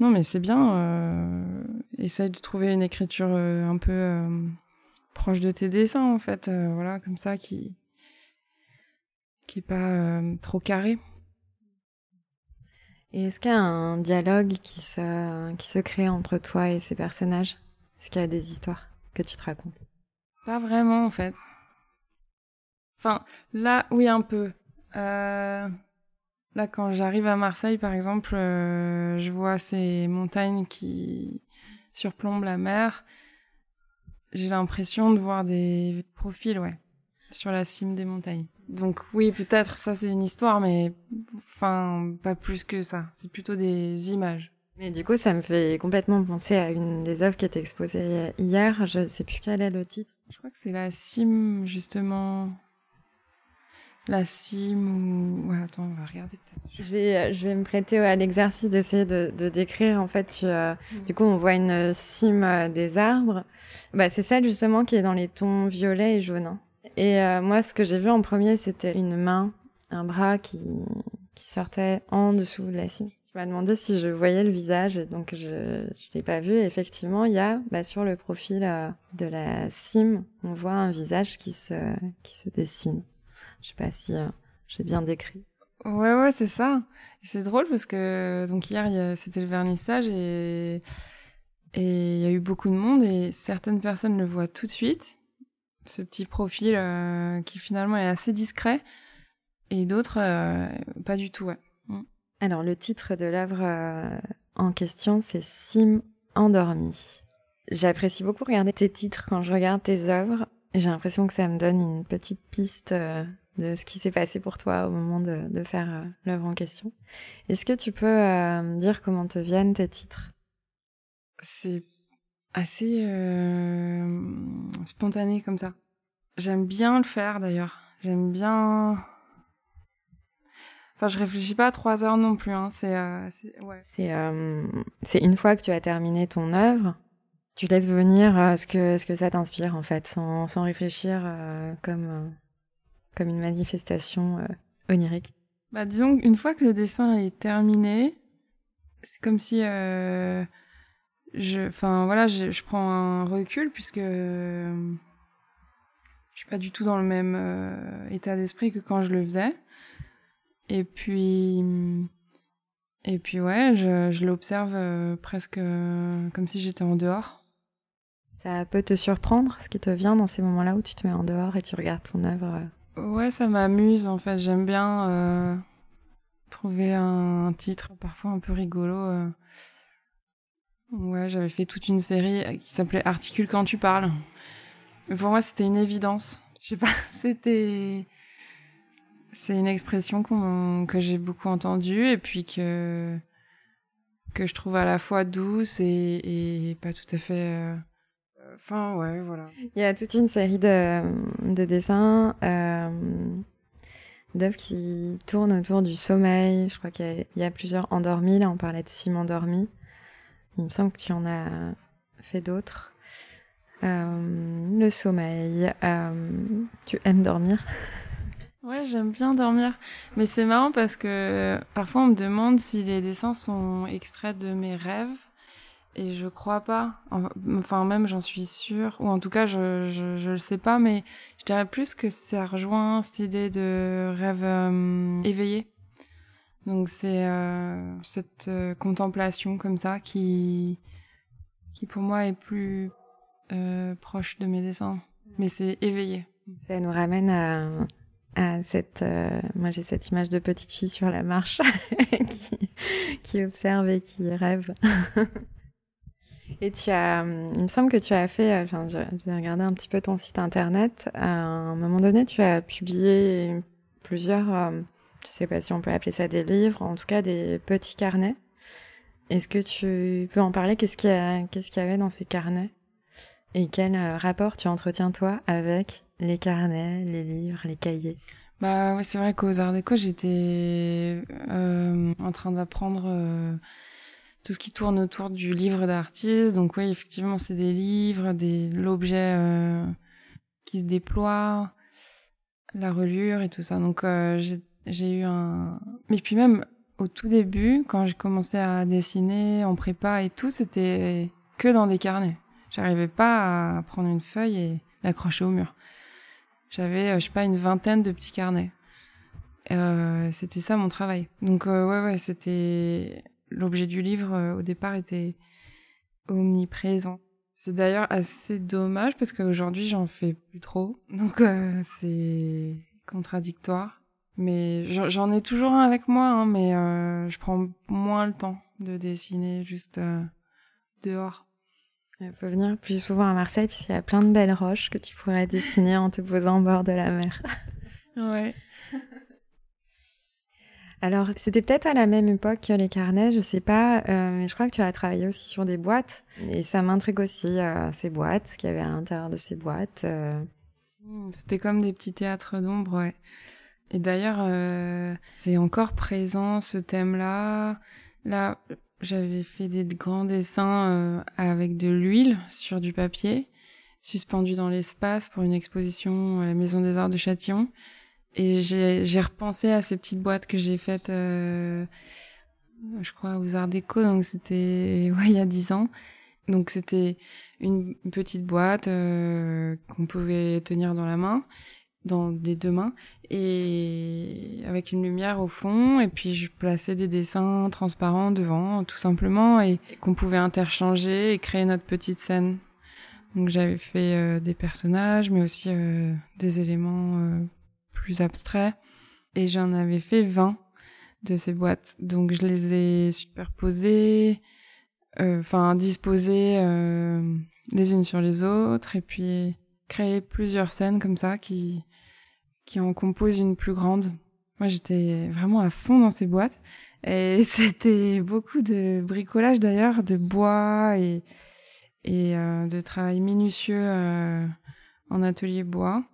non mais c'est bien euh, essaye de trouver une écriture euh, un peu proche de tes dessins en fait voilà comme ça qui qui est pas trop carré et est-ce qu'il y a un dialogue qui se, qui crée entre toi et ces personnages? Est-ce qu'il y a des histoires que tu te racontes? Pas vraiment, en fait. Enfin, là, oui, un peu. Euh... Là, quand j'arrive à Marseille, par exemple, euh, je vois ces montagnes qui surplombent la mer. J'ai l'impression de voir des profils, ouais, sur la cime des montagnes. Donc oui, peut-être ça c'est une histoire, mais enfin pas plus que ça. C'est plutôt des images. Mais du coup, ça me fait complètement penser à une des œuvres qui était exposée hier. Je sais plus quel est le titre. Je crois que c'est la cime justement. La cime ou ouais, attends, on va regarder peut-être. Je vais, je vais me prêter à l'exercice d'essayer de, de, décrire. En fait, tu, euh, mm. du coup, on voit une cime euh, des arbres. Bah, c'est celle justement qui est dans les tons violets et jaunes. Hein. Et euh, moi, ce que j'ai vu en premier, c'était une main, un bras qui, sortait en dessous de la cime. Tu m'as demandé si je voyais le visage, et donc je ne l'ai pas vu. Et effectivement, il y a bah, sur le profil euh, de la cime, on voit un visage qui se, qui se dessine. Je sais pas si euh, j'ai bien décrit. Ouais, ouais, c'est ça. C'est drôle parce que donc hier, c'était le vernissage et il y a eu beaucoup de monde et certaines personnes le voient tout de suite ce petit profil euh, qui finalement est assez discret et d'autres euh, pas du tout. Ouais. Mm. Alors le titre de l'œuvre euh, en question c'est Sim endormi. J'apprécie beaucoup regarder tes titres quand je regarde tes œuvres. J'ai l'impression que ça me donne une petite piste de ce qui s'est passé pour toi au moment de, faire l'œuvre en question. Est-ce que tu peux dire comment te viennent tes titres? C'est assez spontané comme ça. J'aime bien le faire d'ailleurs. J'aime bien. Enfin, je réfléchis pas à trois heures non plus. Hein. C'est ouais. c'est une fois que tu as terminé ton œuvre, tu laisses venir ce que ce que ça t'inspire en fait, sans, sans réfléchir comme comme une manifestation euh, onirique bah, Disons qu'une fois que le dessin est terminé, c'est comme si euh, je, enfin voilà, je, je, prends un recul puisque euh, je suis pas du tout dans le même euh, état d'esprit que quand je le faisais. Et puis, et puis ouais, je, je l'observe euh, presque comme si j'étais en dehors. Ça peut te surprendre ce qui te vient dans ces moments-là où tu te mets en dehors et tu regardes ton œuvre Ouais, ça m'amuse en fait. J'aime bien trouver un, titre parfois un peu rigolo. Euh. Ouais, j'avais fait toute une série qui s'appelait Articule quand tu parles. Pour moi, c'était une évidence. Je sais pas, c'était. C'est une expression que j'ai beaucoup entendue et puis que que je trouve à la fois douce et, pas tout à fait. Euh, Enfin, ouais, voilà. Il y a toute une série de, de dessins euh, d'œuvres qui tournent autour du sommeil. Je crois qu'il y, a plusieurs endormis. Là, on parlait de Simon endormis. Il me semble que tu en as fait d'autres. Euh, le sommeil. Euh, tu aimes dormir? Ouais, j'aime bien dormir. Mais c'est marrant parce que parfois on me demande si les dessins sont extraits de mes rêves. Et je crois pas. Enfin, même j'en suis sûre. Ou en tout cas, je, je, le sais pas. Mais je dirais plus que ça rejoint cette idée de rêve euh, éveillé. Donc c'est euh, cette euh, contemplation comme ça qui, qui pour moi est plus euh, proche de mes dessins. Mais c'est éveillé. Ça nous ramène à, cette... moi j'ai cette image de petite fille sur la marche qui, qui observe et qui rêve. Et tu as, il me semble que tu as fait, enfin, j'ai regardé un petit peu ton site internet. À un moment donné, tu as publié plusieurs, je sais pas si on peut appeler ça des livres, en tout cas des petits carnets. Est-ce que tu peux en parler? Qu'est-ce qu'il y, qu'est-ce qu'il y avait dans ces carnets? Et quel euh, rapport tu entretiens toi avec les carnets, les livres, les cahiers? Bah oui, c'est vrai qu'aux Arts Déco, j'étais euh, en train d'apprendre euh, tout ce qui tourne autour du livre d'artiste. Donc oui, effectivement, c'est des livres, des l'objet qui se déploie, la reliure et tout ça. Donc euh, j'ai eu un. Mais puis même au tout début, quand j'ai commencé à dessiner en prépa et tout, c'était que dans des carnets. J'arrivais pas à prendre une feuille et l'accrocher au mur. J'avais, euh, je sais pas, une vingtaine de petits carnets. Euh, c'était ça mon travail. Donc euh, ouais, ouais, c'était l'objet du livre euh, au départ était omniprésent. C'est d'ailleurs assez dommage parce qu'aujourd'hui j'en fais plus trop, donc c'est contradictoire. Mais j'en ai toujours un avec moi, hein, mais euh, je prends moins le temps de dessiner juste dehors. Il faut venir plus souvent à Marseille puisqu'il y a plein de belles roches que tu pourrais dessiner en te posant au bord de la mer. ouais. Alors, c'était peut-être à la même époque que les carnets, je sais pas, euh, mais je crois que tu as travaillé aussi sur des boîtes, et ça m'intrigue aussi, euh, ces boîtes, ce qu'il y avait à l'intérieur de ces boîtes. Euh. Mmh, c'était comme des petits théâtres d'ombre, ouais. Et d'ailleurs, c'est encore présent ce thème-là. Là, j'avais fait des grands dessins avec de l'huile sur du papier, suspendu dans l'espace pour une exposition à la Maison des Arts de Châtillon. Et j'ai repensé à ces petites boîtes que j'ai faites, euh, je crois, aux Arts Déco, donc c'était ouais, il y a dix ans. Donc c'était une petite boîte euh, qu'on pouvait tenir dans la main, dans les deux mains, et avec une lumière au fond, et puis je plaçais des dessins transparents devant, tout simplement, et, qu'on pouvait interchanger et créer notre petite scène. Donc j'avais fait euh, des personnages, mais aussi euh, des éléments euh, plus abstrait. Et j'en avais fait 20 de ces boîtes. Donc je les ai superposées, enfin disposées les unes sur les autres, et puis créer plusieurs scènes comme ça qui qui en composent une plus grande. Moi, j'étais vraiment à fond dans ces boîtes. Et c'était beaucoup de bricolage d'ailleurs, de bois et, euh, de travail minutieux euh, en atelier bois.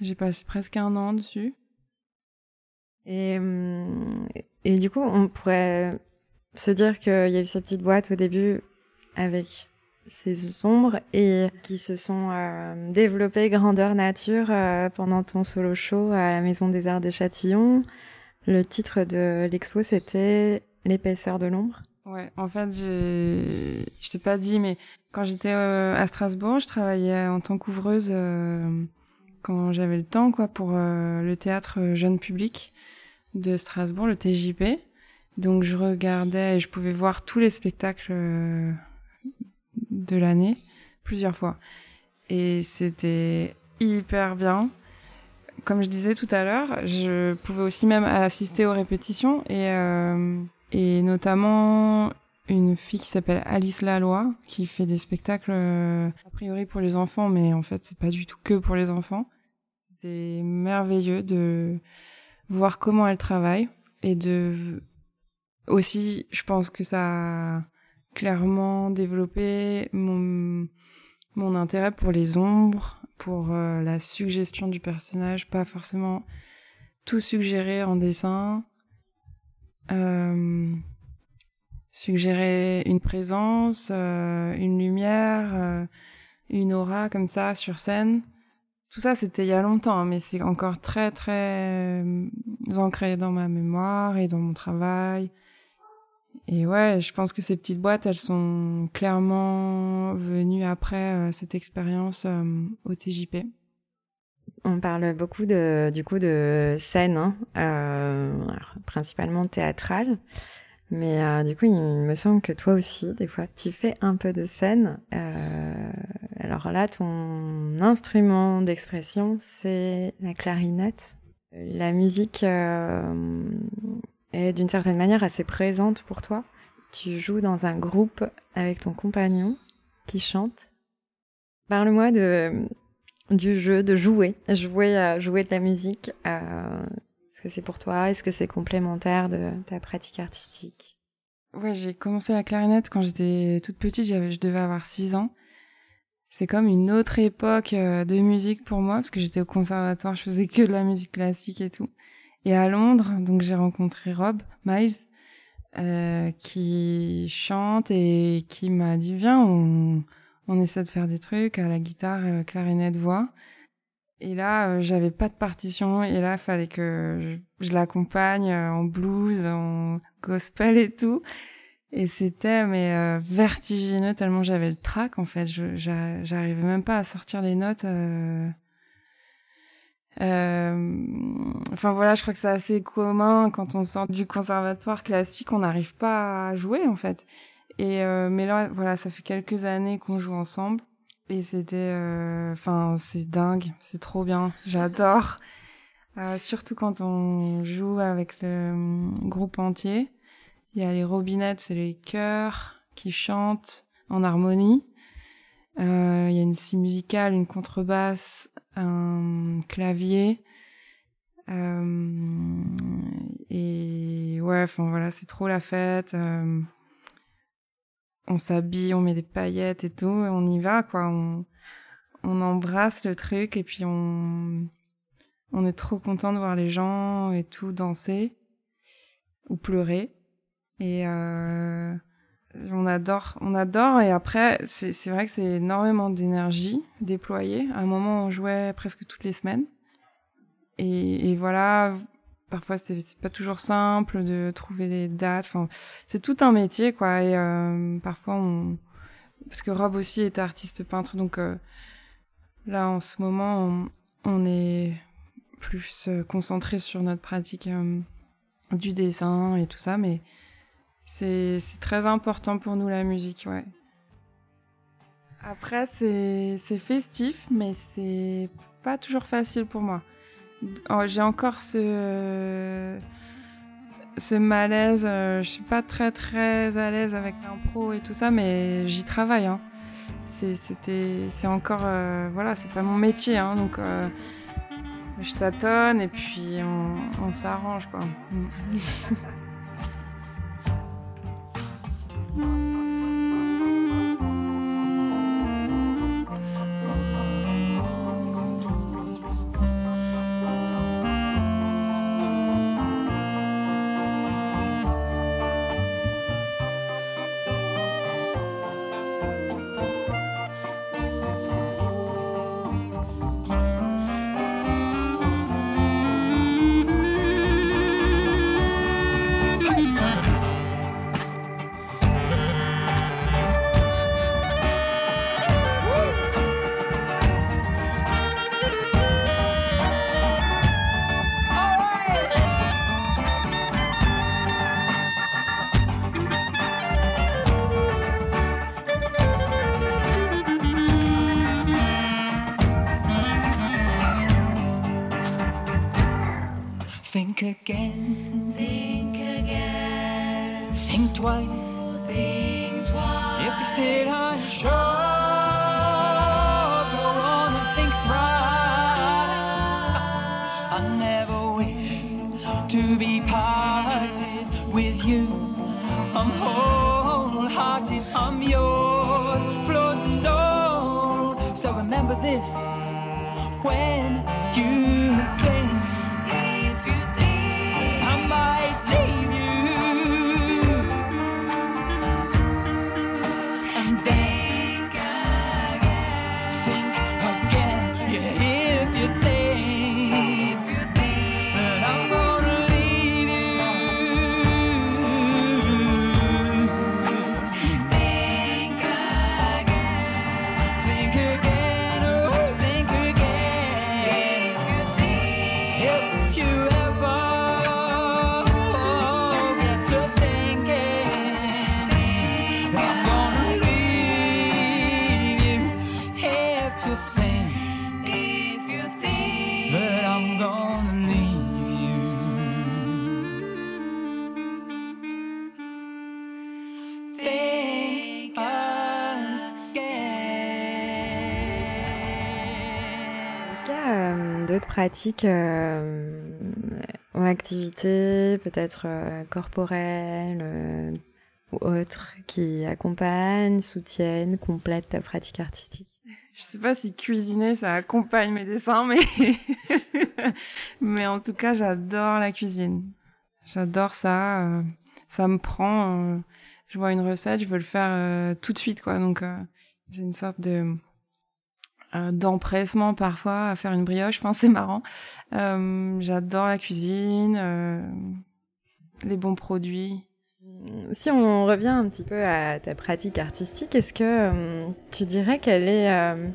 J'ai passé presque un an dessus. Et, hum, et du coup, on pourrait se dire qu'il y a eu cette petite boîte au début avec ces ombres et qui se sont euh, développées grandeur nature euh, pendant ton solo show à la Maison des Arts de Châtillon. Le titre de l'expo, c'était L'épaisseur de l'ombre. Ouais, en fait, je t'ai pas dit, mais quand j'étais euh, à Strasbourg, je travaillais en tant qu'ouvreuse euh, quand j'avais le temps, quoi, pour le théâtre jeune public de Strasbourg, le TJP. Donc, je regardais et je pouvais voir tous les spectacles de l'année plusieurs fois. Et c'était hyper bien. Comme je disais tout à l'heure, je pouvais aussi même assister aux répétitions et, euh, et notamment une fille qui s'appelle Alice Laloy qui fait des spectacles euh, a priori pour les enfants, mais en fait c'est pas du tout que pour les enfants. C'était merveilleux de voir comment elle travaille et de aussi, je pense que ça clairement développer mon, intérêt pour les ombres, pour euh, la suggestion du personnage, pas forcément tout suggérer en dessin, euh, suggérer une présence, euh, une lumière, une aura comme ça sur scène. Tout ça, c'était il y a longtemps, hein, mais c'est encore très très ancré dans ma mémoire et dans mon travail. Et ouais, je pense que ces petites boîtes, elles sont clairement venues après euh, cette expérience euh, au TJP. On parle beaucoup de, du coup de scène, hein, euh, principalement théâtrale, mais du coup il me semble que toi aussi, des fois, tu fais un peu de scène. Alors là, ton instrument d'expression, c'est la clarinette. La musique d'une certaine manière assez présente pour toi. Tu joues dans un groupe avec ton compagnon qui chante. Parle-moi du jeu, de jouer, jouer, euh, jouer de la musique. Euh, Est-ce que c'est pour toi? Est-ce que c'est complémentaire de ta pratique artistique? Ouais, j'ai commencé la clarinette quand j'étais toute petite, je devais avoir 6 ans. C'est comme une autre époque euh, de musique pour moi, parce que j'étais au conservatoire, je faisais que de la musique classique et tout. Et à Londres, donc j'ai rencontré Rob Miles, euh, qui chante et qui m'a dit viens, on, on essaie de faire des trucs à la guitare, euh, clarinette, voix. Et là, euh, j'avais pas de partition et là, fallait que je, l'accompagne euh, en blues, en gospel et tout. Et c'était mais euh, vertigineux tellement j'avais le trac en fait. J'arrivais même pas à sortir les notes. Euh. Enfin voilà, je crois que c'est assez commun quand on sort du conservatoire classique, on n'arrive pas à jouer en fait. Et euh, mais là, voilà, ça fait quelques années qu'on joue ensemble et c'était, euh, enfin c'est dingue, c'est trop bien, j'adore. Surtout quand on joue avec le groupe entier. Il y a les robinettes, c'est les chœurs qui chantent en harmonie. Euh, il y a une scie musicale, une contrebasse, un clavier. Euh, et ouais, enfin voilà, c'est trop la fête. Euh, on s'habille, on met des paillettes et tout, et on y va quoi. On, on embrasse le truc et puis on, on est trop content de voir les gens et tout danser ou pleurer. Et on adore, on adore. Et après, c'est vrai que c'est énormément d'énergie déployée. À un moment, on jouait presque toutes les semaines. Et, et voilà, parfois c'est pas toujours simple de trouver des dates. Enfin, c'est tout un métier, quoi. Et euh, parfois, on, parce que Rob aussi est artiste peintre, donc euh, là, en ce moment, on, est plus euh, concentré sur notre pratique du dessin et tout ça, mais c'est très important pour nous la musique, ouais. Après, c'est festif, mais c'est pas toujours facile pour moi. Oh, J'ai encore ce malaise. euh, je suis pas très très à l'aise avec l'impro et tout ça, mais j'y travaille. Hein. C'est encore euh, voilà, c'est pas mon métier, hein, donc. euh, je tâtonne et puis on, on s'arrange quoi. Think again. Think again. Think twice. Think twice. If you stayed on shore, go on and think thrice. I never wish to be parted with you. I'm wholehearted, I'm yours, floors and all. So remember this pratiques euh, ou activités, peut-être euh, corporelles euh, ou autres, qui accompagnent, soutiennent, complètent ta pratique artistique Je sais pas si cuisiner ça accompagne mes dessins, mais mais en tout cas j'adore la cuisine. J'adore ça. euh, ça me prend. euh, je vois une recette, je veux le faire tout de suite quoi. Donc j'ai une sorte de d'empressement parfois à faire une brioche. Enfin c'est marrant. Euh, j'adore la cuisine, euh, les bons produits. Si on revient un petit peu à ta pratique artistique, est-ce que euh, tu dirais qu'elle est euh,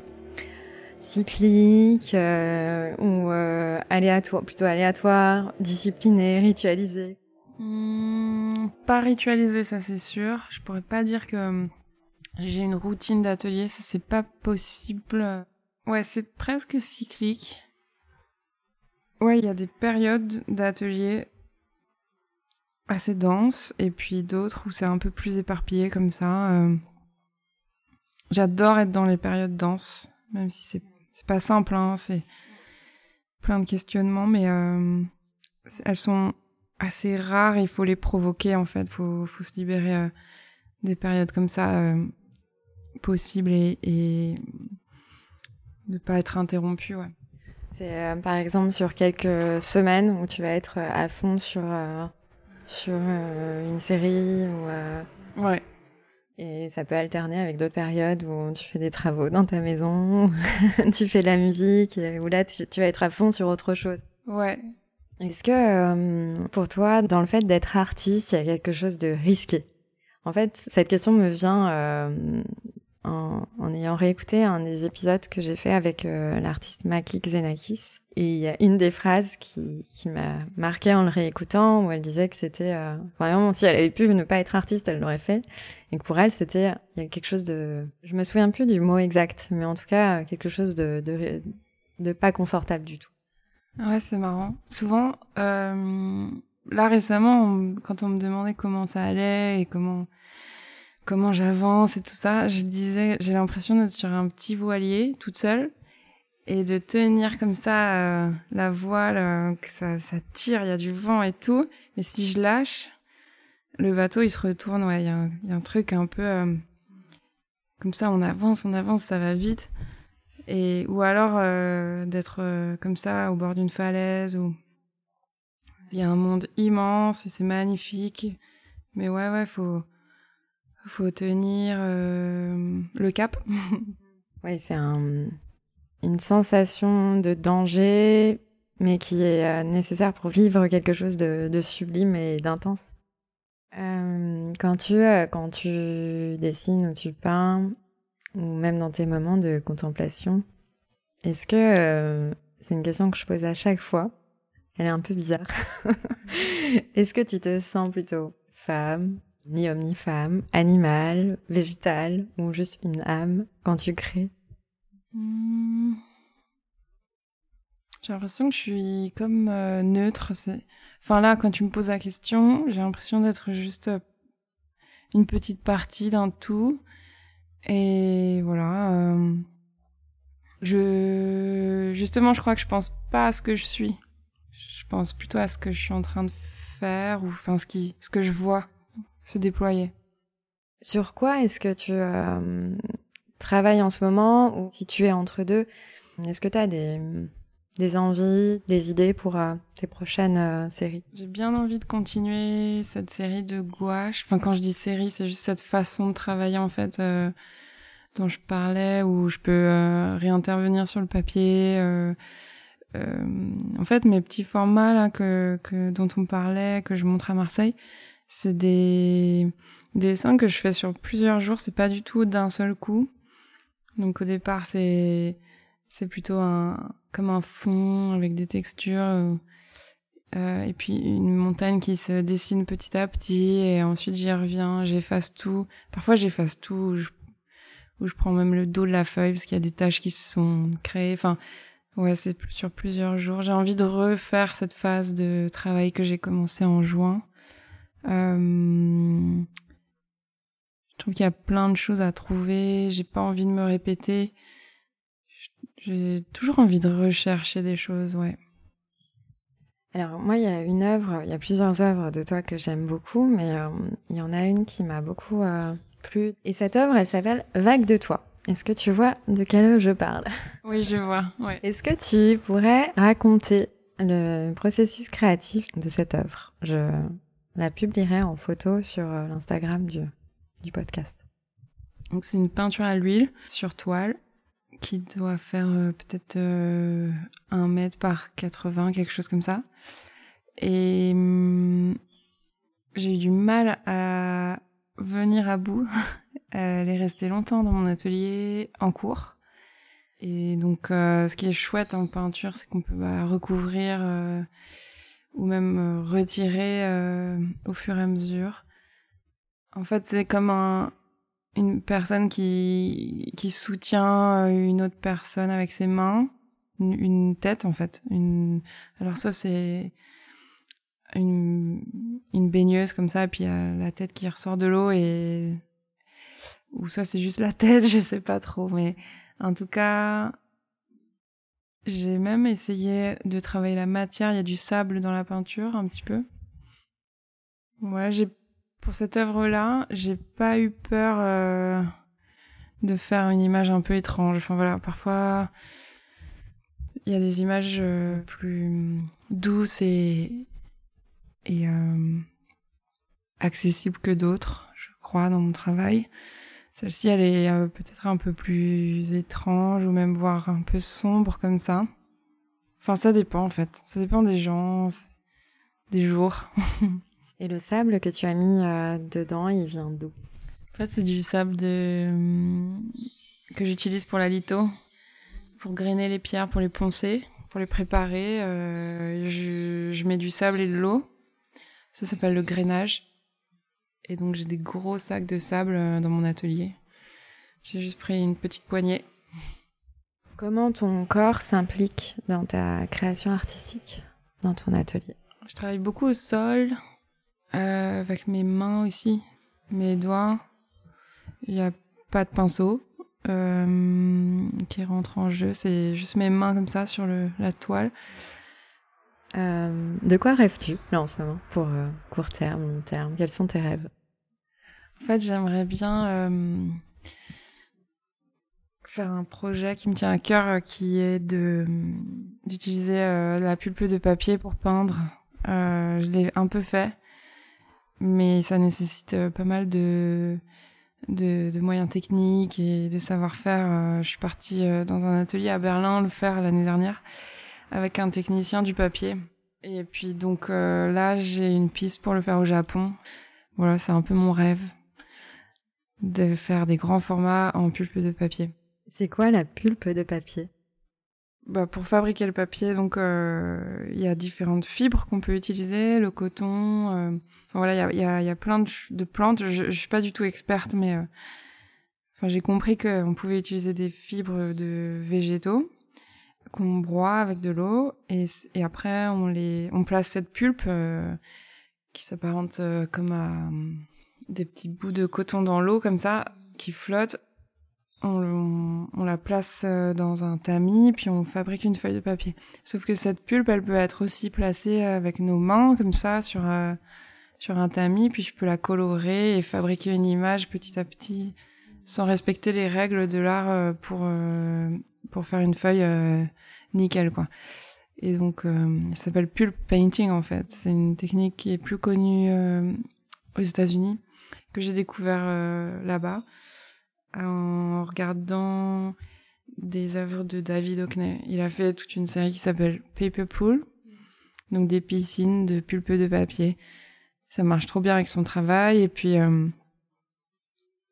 cyclique euh, ou euh, aléatoire, plutôt aléatoire, disciplinée, ritualisée? Hmm, pas ritualisé, ça c'est sûr. Je pourrais pas dire que j'ai une routine d'atelier, ça c'est pas possible. Ouais, c'est presque cyclique. Ouais, il y a des périodes d'atelier assez denses et puis d'autres où c'est un peu plus éparpillé comme ça. euh. J'adore être dans les périodes denses, même si c'est c'est pas simple, hein, c'est plein de questionnements, mais euh, elles sont assez rares, il faut les provoquer en fait, faut, faut se libérer euh, des périodes comme ça possibles et, et ne pas être interrompu. Ouais. C'est euh, par exemple sur quelques semaines où tu vas être euh, à fond sur, euh, sur euh, une série ou, Ouais. et ça peut alterner avec d'autres périodes où tu fais des travaux dans ta maison, tu fais de la musique, où là tu, tu vas être à fond sur autre chose. Ouais. Est-ce que pour toi, dans le fait d'être artiste, il y a quelque chose de risqué? En fait, cette question me vient en, en ayant réécouté un des épisodes que j'ai fait avec euh, l'artiste Maki Xenakis. Et il y a une des phrases qui, qui m'a marqué en le réécoutant, où elle disait que c'était euh, vraiment, si elle avait pu ne pas être artiste, elle l'aurait fait. Et que pour elle, c'était, il y a quelque chose de, je me souviens plus du mot exact, mais en tout cas, quelque chose de, de, de pas confortable du tout. Ouais, c'est marrant. Souvent, euh, là récemment, quand on me demandait comment ça allait et comment comment j'avance et tout ça, je disais, j'ai l'impression d'être sur un petit voilier toute seule et de tenir comme ça euh, la voile, euh, que ça, ça tire, il y a du vent et tout. Mais si je lâche, le bateau il se retourne. Ouais, il y, a un- truc un peu euh, comme ça, on avance, on avance, ça va vite. Et ou alors d'être comme ça au bord d'une falaise ou il y a un monde immense et c'est magnifique. Mais ouais, ouais, faut faut tenir euh, le cap. Oui, c'est un- une sensation de danger, mais qui est euh, nécessaire pour vivre quelque chose de, sublime et d'intense. Euh, quand tu quand tu dessines ou tu peins, ou même dans tes moments de contemplation, est-ce que c'est une question que je pose à chaque fois? Elle est un peu bizarre. est-ce que tu te sens plutôt femme, ni homme ni femme, animal, végétal ou juste une âme quand tu crées Hmm. J'ai l'impression que je suis comme euh, neutre. c'est- Enfin là, quand tu me poses la question, j'ai l'impression d'être juste euh, une petite partie d'un tout. Et voilà. euh, Je justement, je crois que je pense pas à ce que je suis. Je pense plutôt à ce que je suis en train de faire ou enfin ce qui, ce que je vois se déployer. Sur quoi est-ce que tu euh, travailles en ce moment ou si tu es entre deux Est-ce que tu as des, des envies, des idées pour euh, tes prochaines euh, séries? J'ai bien envie de continuer cette série de gouache. Enfin, quand je dis série, c'est juste cette façon de travailler en fait euh, dont je parlais, où je peux euh, réintervenir sur le papier. euh, euh, en fait, mes petits formats là que, que dont on parlait, que je montre à Marseille, c'est des, des dessins que je fais sur plusieurs jours. C'est pas du tout d'un seul coup. Donc au départ, c'est c'est plutôt un comme un fond avec des textures. euh, euh, et puis une montagne qui se dessine petit à petit et ensuite j'y reviens, j'efface tout. Parfois j'efface tout, ou je, ou je prends même le dos de la feuille parce qu'il y a des taches qui se sont créées. Enfin, ouais, c'est sur plusieurs jours. J'ai envie de refaire cette phase de travail que j'ai commencé en juin. Euh, je trouve qu'il y a plein de choses à trouver. J'ai pas envie de me répéter. J'ai toujours envie de rechercher des choses, ouais. Alors moi, il y a une œuvre, il y a plusieurs œuvres de toi que j'aime beaucoup, mais euh, il y en a une qui m'a beaucoup euh, plu. Et cette œuvre, elle s'appelle Vague de toi. Est-ce que tu vois de quelle œuvre je parle? Oui, je vois, ouais. Est-ce que tu pourrais raconter le processus créatif de cette œuvre? Je la publierai en photo sur euh, l'Instagram du, podcast. Donc c'est une peinture à l'huile sur toile qui doit faire euh, peut-être euh, 1 mètre par 80, quelque chose comme ça. Et hum, j'ai eu du mal à venir à bout. Elle est restée longtemps dans mon atelier en cours. Et donc euh, ce qui est chouette en peinture, c'est qu'on peut bah, recouvrir ou même euh, retirer euh, au fur et à mesure. En fait, c'est comme un, une personne qui, qui soutient euh, une autre personne avec ses mains, une, tête en fait. Une... Alors ça c'est une, une baigneuse comme ça, et puis il y a la tête qui ressort de l'eau et ou soit c'est juste la tête, je sais pas trop, mais en tout cas j'ai même essayé de travailler la matière. Il y a du sable dans la peinture un petit peu. Ouais, j'ai pour cette œuvre-là, j'ai pas eu peur euh, de faire une image un peu étrange. Enfin voilà, parfois il y a des images euh, plus douces et euh, accessibles que d'autres, je crois, dans mon travail. Celle-ci, elle est euh, peut-être un peu plus étrange ou même voire un peu sombre comme ça. Enfin, ça dépend en fait. Ça dépend des gens, des jours. Et le sable que tu as mis euh, dedans, il vient d'où? En fait, c'est du sable de... hum, que j'utilise pour la litho, pour grainer les pierres, pour les poncer, pour les préparer. euh, je, je mets du sable et de l'eau. Ça s'appelle le grainage. Et donc, j'ai des gros sacs de sable euh, dans mon atelier. J'ai juste pris une petite poignée. Comment ton corps s'implique dans ta création artistique, dans ton atelier? Je travaille beaucoup au sol, euh, avec mes mains aussi, mes doigts. Il n'y a pas de pinceau. euh, qui rentre en jeu. C'est juste mes mains comme ça sur le, la toile. Euh, de quoi rêves-tu là en ce moment pour court terme, long terme? Quels sont tes rêves? En fait, j'aimerais bien euh, faire un projet qui me tient à cœur, euh, qui est de d'utiliser euh, la pulpe de papier pour peindre. Euh, je l'ai un peu fait, mais ça nécessite euh, pas mal de, de de moyens techniques et de savoir-faire. Euh, je suis partie dans un atelier à Berlin le faire l'année dernière avec un technicien du papier. Et puis donc euh, là, j'ai une piste pour le faire au Japon. Voilà, c'est un peu mon rêve de faire des grands formats en pulpe de papier. C'est quoi la pulpe de papier? Bah, pour fabriquer le papier, donc euh, il y a différentes fibres qu'on peut utiliser, le coton. euh, enfin voilà, il y a, il y, a, y a plein de, plantes. Je, je suis pas du tout experte, mais euh, enfin j'ai compris qu'on pouvait utiliser des fibres de végétaux qu'on broie avec de l'eau et, et après on les on place cette pulpe qui s'apparente comme à des petits bouts de coton dans l'eau comme ça qui flottent on, la place euh, dans un tamis, puis on fabrique une feuille de papier. Sauf que cette pulpe, elle peut être aussi placée avec nos mains, comme ça, sur, euh, sur un tamis, puis je peux la colorer et fabriquer une image petit à petit, sans respecter les règles de l'art euh, pour, pour faire une feuille nickel, quoi. Et donc, ça s'appelle pulp painting, en fait. C'est une technique qui est plus connue aux États-Unis, que j'ai découvert euh, là-bas en regardant des œuvres de David Hockney. Il a fait toute une série qui s'appelle Paper Pool, donc des piscines de pulpe de papier. Ça marche trop bien avec son travail. Et puis, euh,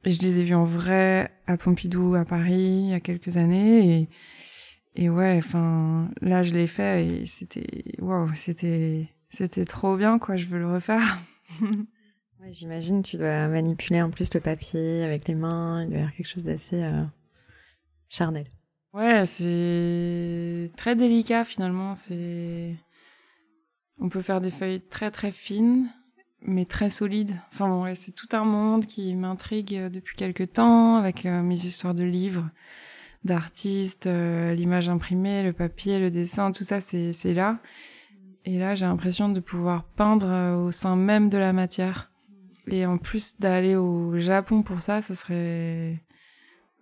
je les ai vus en vrai à Pompidou, à Paris, il y a quelques années. Et, et ouais, enfin, là, je l'ai fait et c'était, waouh, c'était, c'était trop bien, quoi. Je veux le refaire. Ouais, J'imagine tu dois manipuler en plus le papier avec les mains. Il doit y avoir quelque chose d'assez euh, charnel. Ouais, c'est très délicat finalement. On peut faire des feuilles très très fines, mais très solides. Enfin bon, c'est tout un monde qui m'intrigue euh, depuis quelques temps avec euh, mes histoires de livres, d'artistes, l'image imprimée, le papier, le dessin, tout ça, c'est là. Et là, j'ai l'impression de pouvoir peindre au sein même de la matière. Et en plus d'aller au Japon pour ça, ça serait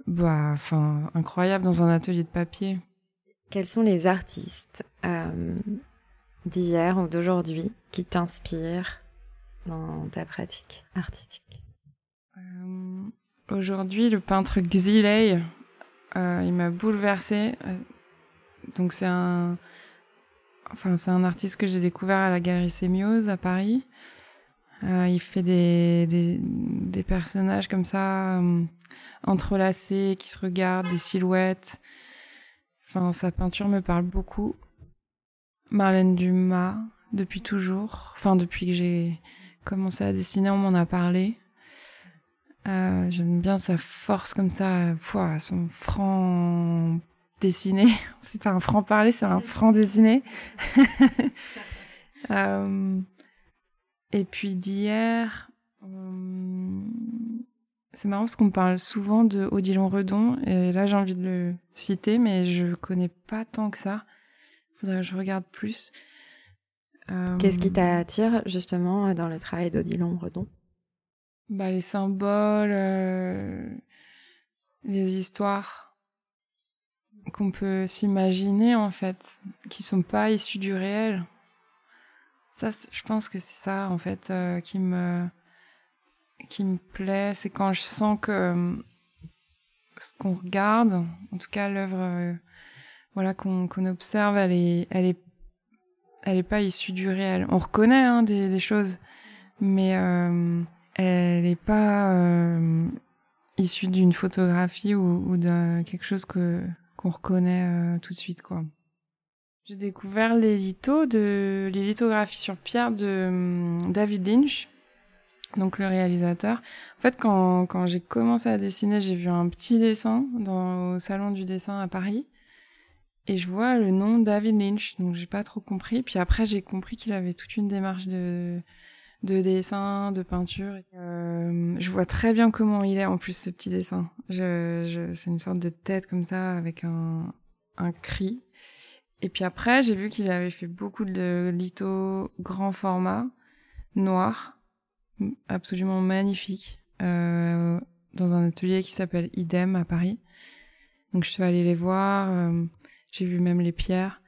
bah, enfin, incroyable dans un atelier de papier. Quels sont les artistes euh, d'hier ou d'aujourd'hui qui t'inspirent dans ta pratique artistique? Euh, Aujourd'hui, le peintre Xilei, euh, il m'a bouleversée. Donc c'est un, enfin c'est un artiste que j'ai découvert à la Galerie Sémiose à Paris. Euh, il fait des, des, des personnages comme ça euh, entrelacés qui se regardent, des silhouettes. Enfin, sa peinture me parle beaucoup. Marlène Dumas, depuis toujours. Enfin, depuis que j'ai commencé à dessiner, on m'en a parlé. Euh, J'aime bien sa force comme ça, pouah, son franc dessiné. C'est pas un franc parler, c'est un franc dessiné. Euh, et puis d'hier, euh, c'est marrant parce qu'on parle souvent de Odilon Redon et là j'ai envie de le citer, mais je connais pas tant que ça. Faudrait que je regarde plus. Euh, Qu'est-ce qui t'attire justement dans le travail d'Odilon Redon? Bah, les symboles, euh, les histoires qu'on peut s'imaginer en fait, qui sont pas issues du réel. Ça, je pense que c'est ça en fait euh, qui me qui me plaît, c'est quand je sens que euh, ce qu'on regarde, en tout cas l'œuvre, euh, voilà qu'on qu'on observe, elle est elle est elle est pas issue du réel. On reconnaît hein, des, des choses, mais euh, elle n'est pas euh, issue d'une photographie ou, ou d'un quelque chose que qu'on reconnaît tout de suite quoi. J'ai découvert les lithos de les lithographies sur pierre de hum, David Lynch, donc le réalisateur. En fait, quand quand j'ai commencé à dessiner, j'ai vu un petit dessin dans au salon du dessin à Paris. Et je vois le nom David Lynch, donc j'ai pas trop compris. Puis après, j'ai compris qu'il avait toute une démarche de de dessin, de peinture. Euh, je vois très bien comment il est en plus ce petit dessin. Je, je, c'est une sorte de tête comme ça avec un, un cri. Et puis après, j'ai vu qu'il avait fait beaucoup de litho grand format, noir, absolument magnifique, euh, dans un atelier qui s'appelle Idem à Paris. Donc je suis allée les voir, euh, j'ai vu même les pierres.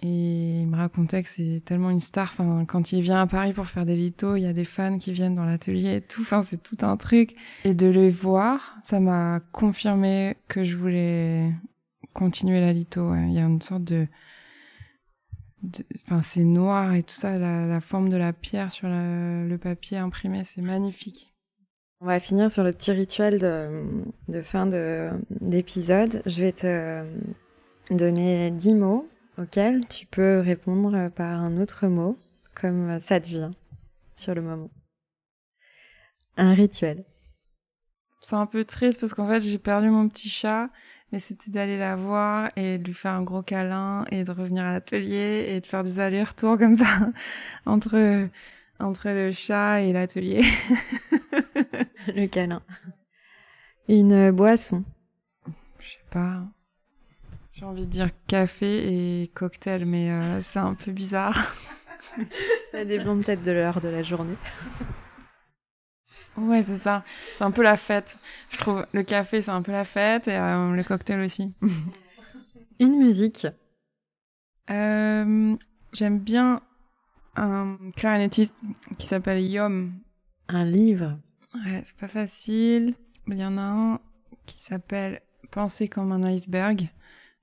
Et il me racontait que c'est tellement une star. Enfin, quand il vient à Paris pour faire des lithos, il y a des fans qui viennent dans l'atelier et tout. Enfin, c'est tout un truc. Et de les voir, ça m'a confirmé que je voulais continuer la litho. Il y a une sorte de, enfin, c'est noir et tout ça. La, la, forme de la pierre sur le papier imprimé, c'est magnifique. On va finir sur le petit rituel de, de fin d'épisode. Je vais te donner dix mots auquel tu peux répondre par un autre mot, comme ça te vient sur le moment. Un rituel. C'est un peu triste parce qu'en fait j'ai perdu mon petit chat, mais c'était d'aller la voir et de lui faire un gros câlin et de revenir à l'atelier et de faire des allers-retours comme ça entre entre le chat et l'atelier. le câlin. Une boisson. Je sais pas. J'ai envie de dire café et cocktail, mais euh, c'est un peu bizarre. Ça dépend peut-être de l'heure de la journée. Ouais, c'est ça. C'est un peu la fête. Je trouve le café, c'est un peu la fête et euh, le cocktail aussi. Une musique. Euh, J'aime bien un clarinettiste qui s'appelle Yom. Un livre. Ouais, c'est pas facile. Il y en a un qui s'appelle Penser comme un iceberg.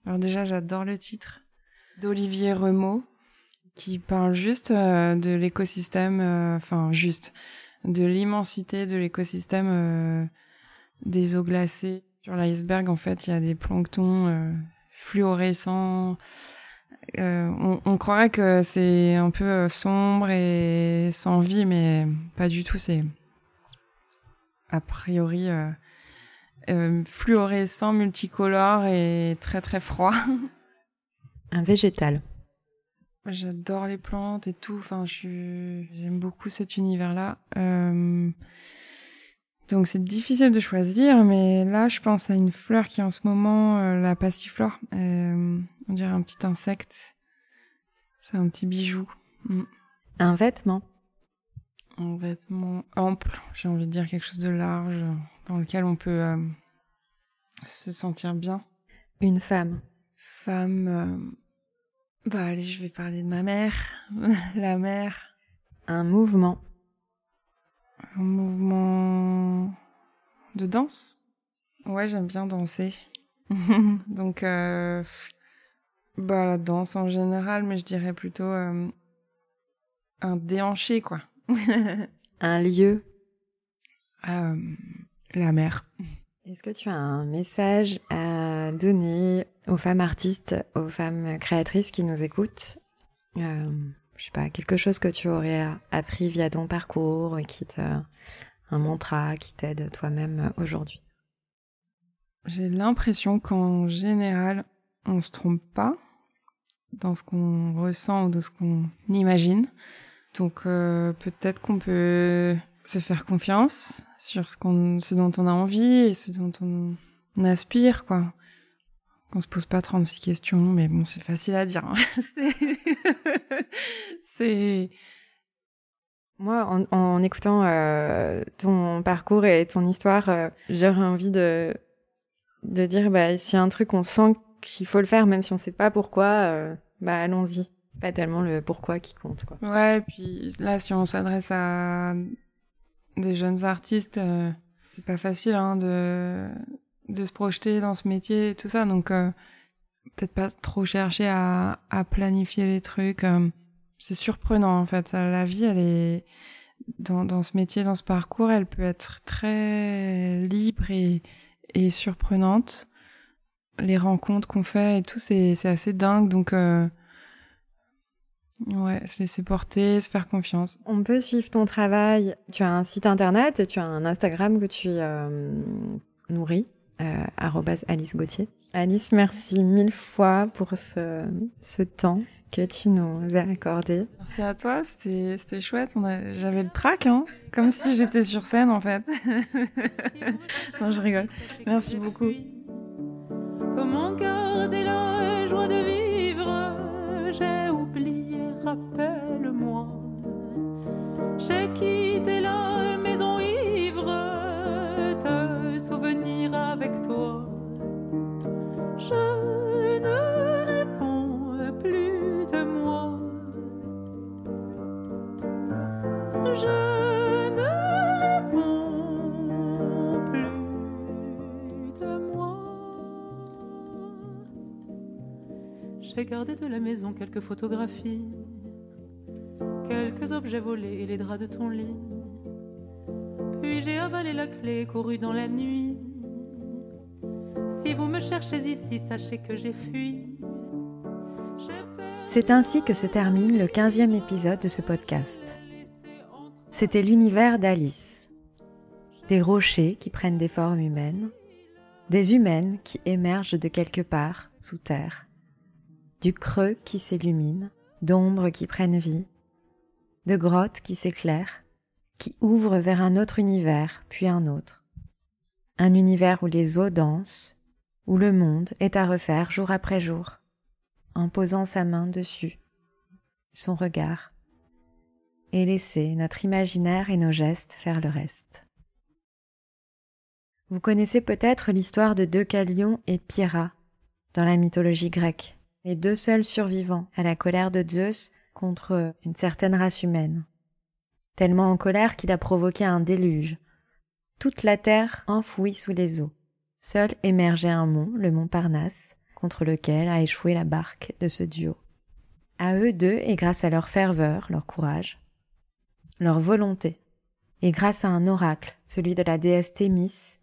Alors déjà, j'adore le titre d'Olivier Remaud qui parle juste euh, de l'écosystème, enfin juste de l'immensité de l'écosystème euh, des eaux glacées. Sur l'iceberg, en fait, il y a des planctons fluorescents. On, on, croirait que c'est un peu sombre et sans vie, mais pas du tout. C'est a priori euh, fluorescent, multicolore et très très froid. Un végétal. J'adore les plantes et tout. Enfin, j'aime beaucoup cet univers-là. Euh... Donc c'est difficile de choisir, mais là je pense à une fleur qui en ce moment, euh, la passiflore. Euh, on dirait un petit insecte. C'est un petit bijou. Mm. Un vêtement. Un vêtement ample. J'ai envie de dire quelque chose de large dans lequel on peut euh, se sentir bien. Une femme. Femme. Bah allez, je vais parler de ma mère. La mère. Un mouvement. Un mouvement de danse? Ouais, j'aime bien danser. Donc, euh, bah la danse en général, mais je dirais plutôt euh, un déhanché, quoi. un lieu. Euh, la mer. Est-ce que tu as un message à donner aux femmes artistes, aux femmes créatrices qui nous écoutent euh, Je sais pas, quelque chose que tu aurais appris via ton parcours, qui te, un mantra qui t'aide toi-même aujourd'hui? J'ai l'impression qu'en général, on se trompe pas dans ce qu'on ressent ou dans ce qu'on imagine. Donc euh, peut-être qu'on peut se faire confiance sur ce, qu'on, ce dont on a envie et ce dont on, aspire, quoi. Qu'on se pose pas 36 questions, mais bon, c'est facile à dire. Hein. c'est... Moi, en, en écoutant euh, ton parcours et ton histoire, euh, j'aurais envie de, de dire, bah, s'il y a un truc qu'on sent qu'il faut le faire, même si on sait pas pourquoi, euh, bah, allons-y. Pas tellement le pourquoi qui compte, quoi. Ouais, puis là, si on s'adresse à des jeunes artistes, euh, c'est pas facile hein, de de se projeter dans ce métier et tout ça. Donc euh, peut-être pas trop chercher à, à planifier les trucs. Euh, c'est surprenant en fait. La vie, elle est dans, dans ce métier, dans ce parcours, elle peut être très libre et, et surprenante. Les rencontres qu'on fait et tout, c'est assez dingue. Donc Ouais, se laisser porter, se faire confiance. On peut suivre ton travail. Tu as un site internet, tu as un Instagram que tu euh, nourris, euh, Alice Gauthier. Alice, merci mille fois pour ce, ce temps que tu nous as accordé. Merci à toi, c'était c'était chouette. On a- J'avais le trac, hein, comme si j'étais sur scène en fait. non, je rigole. Merci beaucoup. Comment garder la joie de vivre J'ai oublié, rappelle-moi. J'ai quitté la maison ivre, te souvenir avec toi. Je ne réponds plus de moi. J'ai gardé de la maison quelques photographies, quelques objets volés et les draps de ton lit. Puis j'ai avalé la clé et couru dans la nuit. Si vous me cherchez ici, sachez que j'ai fui. C'est ainsi que se termine le 15e épisode de ce podcast. C'était l'univers d'Alice. Des rochers qui prennent des formes humaines, des humaines qui émergent de quelque part sous terre, du creux qui s'illumine, d'ombres qui prennent vie, de grottes qui s'éclairent, qui ouvrent vers un autre univers, puis un autre. Un univers où les eaux dansent, où le monde est à refaire jour après jour, en posant sa main dessus, son regard, et laisser notre imaginaire et nos gestes faire le reste. Vous connaissez peut-être l'histoire de Deucalion et Pyrrha dans la mythologie grecque, les deux seuls survivants à la colère de Zeus contre une certaine race humaine. Tellement en colère qu'il a provoqué un déluge. Toute la terre enfouie sous les eaux. Seul émergeait un mont, le mont Parnasse, contre lequel a échoué la barque de ce duo. À eux deux, et grâce à leur ferveur, leur courage, leur volonté, et grâce à un oracle, celui de la déesse Thémis,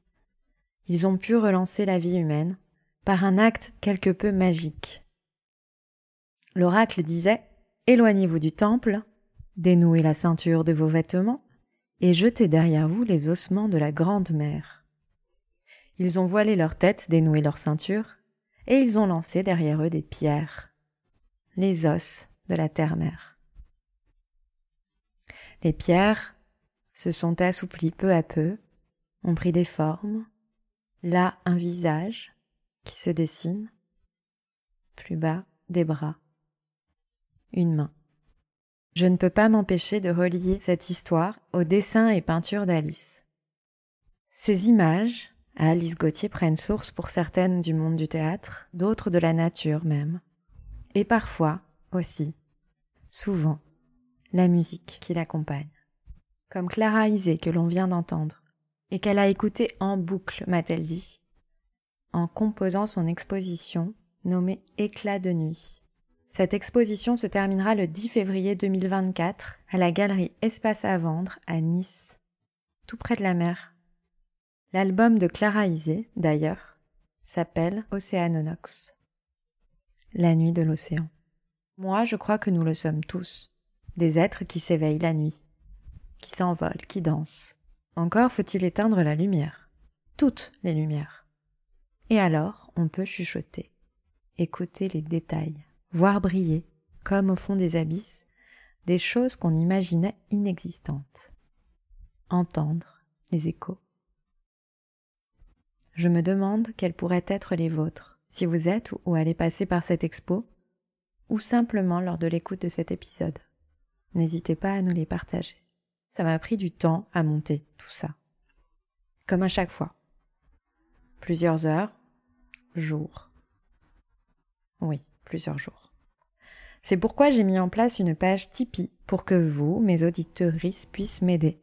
ils ont pu relancer la vie humaine par un acte quelque peu magique. L'oracle disait Éloignez-vous du temple, dénouez la ceinture de vos vêtements, et jetez derrière vous les ossements de la grande mer. Ils ont voilé leur tête, dénoué leur ceinture, et ils ont lancé derrière eux des pierres, les os de la terre-mère. Les pierres se sont assouplies peu à peu, ont pris des formes, là un visage qui se dessine, plus bas des bras, une main. Je ne peux pas m'empêcher de relier cette histoire aux dessins et peintures d'Alice. Ces images, à Alice Gauthier, prennent source pour certaines du monde du théâtre, d'autres de la nature même, et parfois aussi, souvent, la musique qui l'accompagne. Comme Clara Isé que l'on vient d'entendre, et qu'elle a écouté en boucle, m'a-t-elle dit, en composant son exposition nommée Éclat de nuit. Cette exposition se terminera le 10 février 2024 à la galerie Espace à vendre à Nice, tout près de la mer. L'album de Clara Isé, d'ailleurs, s'appelle Océanonox. La nuit de l'océan. Moi, je crois que nous le sommes tous, des êtres qui s'éveillent la nuit, qui s'envolent, qui dansent. Encore faut-il éteindre la lumière, toutes les lumières. Et alors, on peut chuchoter, écouter les détails, voir briller, comme au fond des abysses, des choses qu'on imaginait inexistantes. Entendre les échos. Je me demande quels pourraient être les vôtres, si vous êtes ou allez passer par cette expo, ou simplement lors de l'écoute de cet épisode. N'hésitez pas à nous les partager. Ça m'a pris du temps à monter tout ça. Comme à chaque fois. Plusieurs heures, jours. Oui, plusieurs jours. C'est pourquoi j'ai mis en place une page Tipeee pour que vous, mes auditrices, puissent m'aider.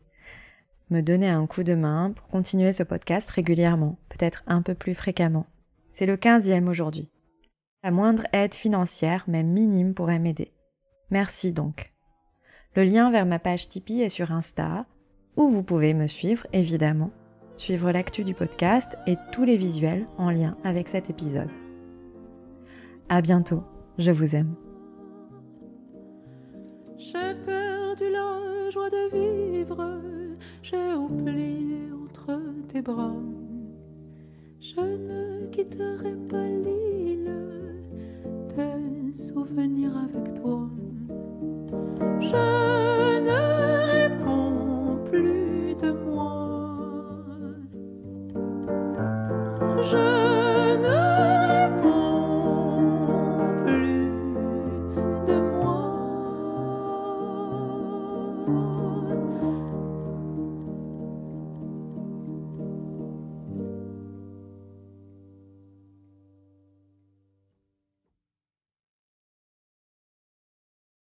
Me donner un coup de main pour continuer ce podcast régulièrement, peut-être un peu plus fréquemment. C'est le quinzième aujourd'hui. La moindre aide financière, même minime, pourrait m'aider. Merci donc. Le lien vers ma page Tipeee est sur Insta, où vous pouvez me suivre, évidemment, suivre l'actu du podcast et tous les visuels en lien avec cet épisode. À bientôt, je vous aime. J'ai perdu la joie de vivre, j'ai oublié entre tes bras. Je ne quitterai pas l'île, te souvenirs avec toi. Je ne réponds plus de moi.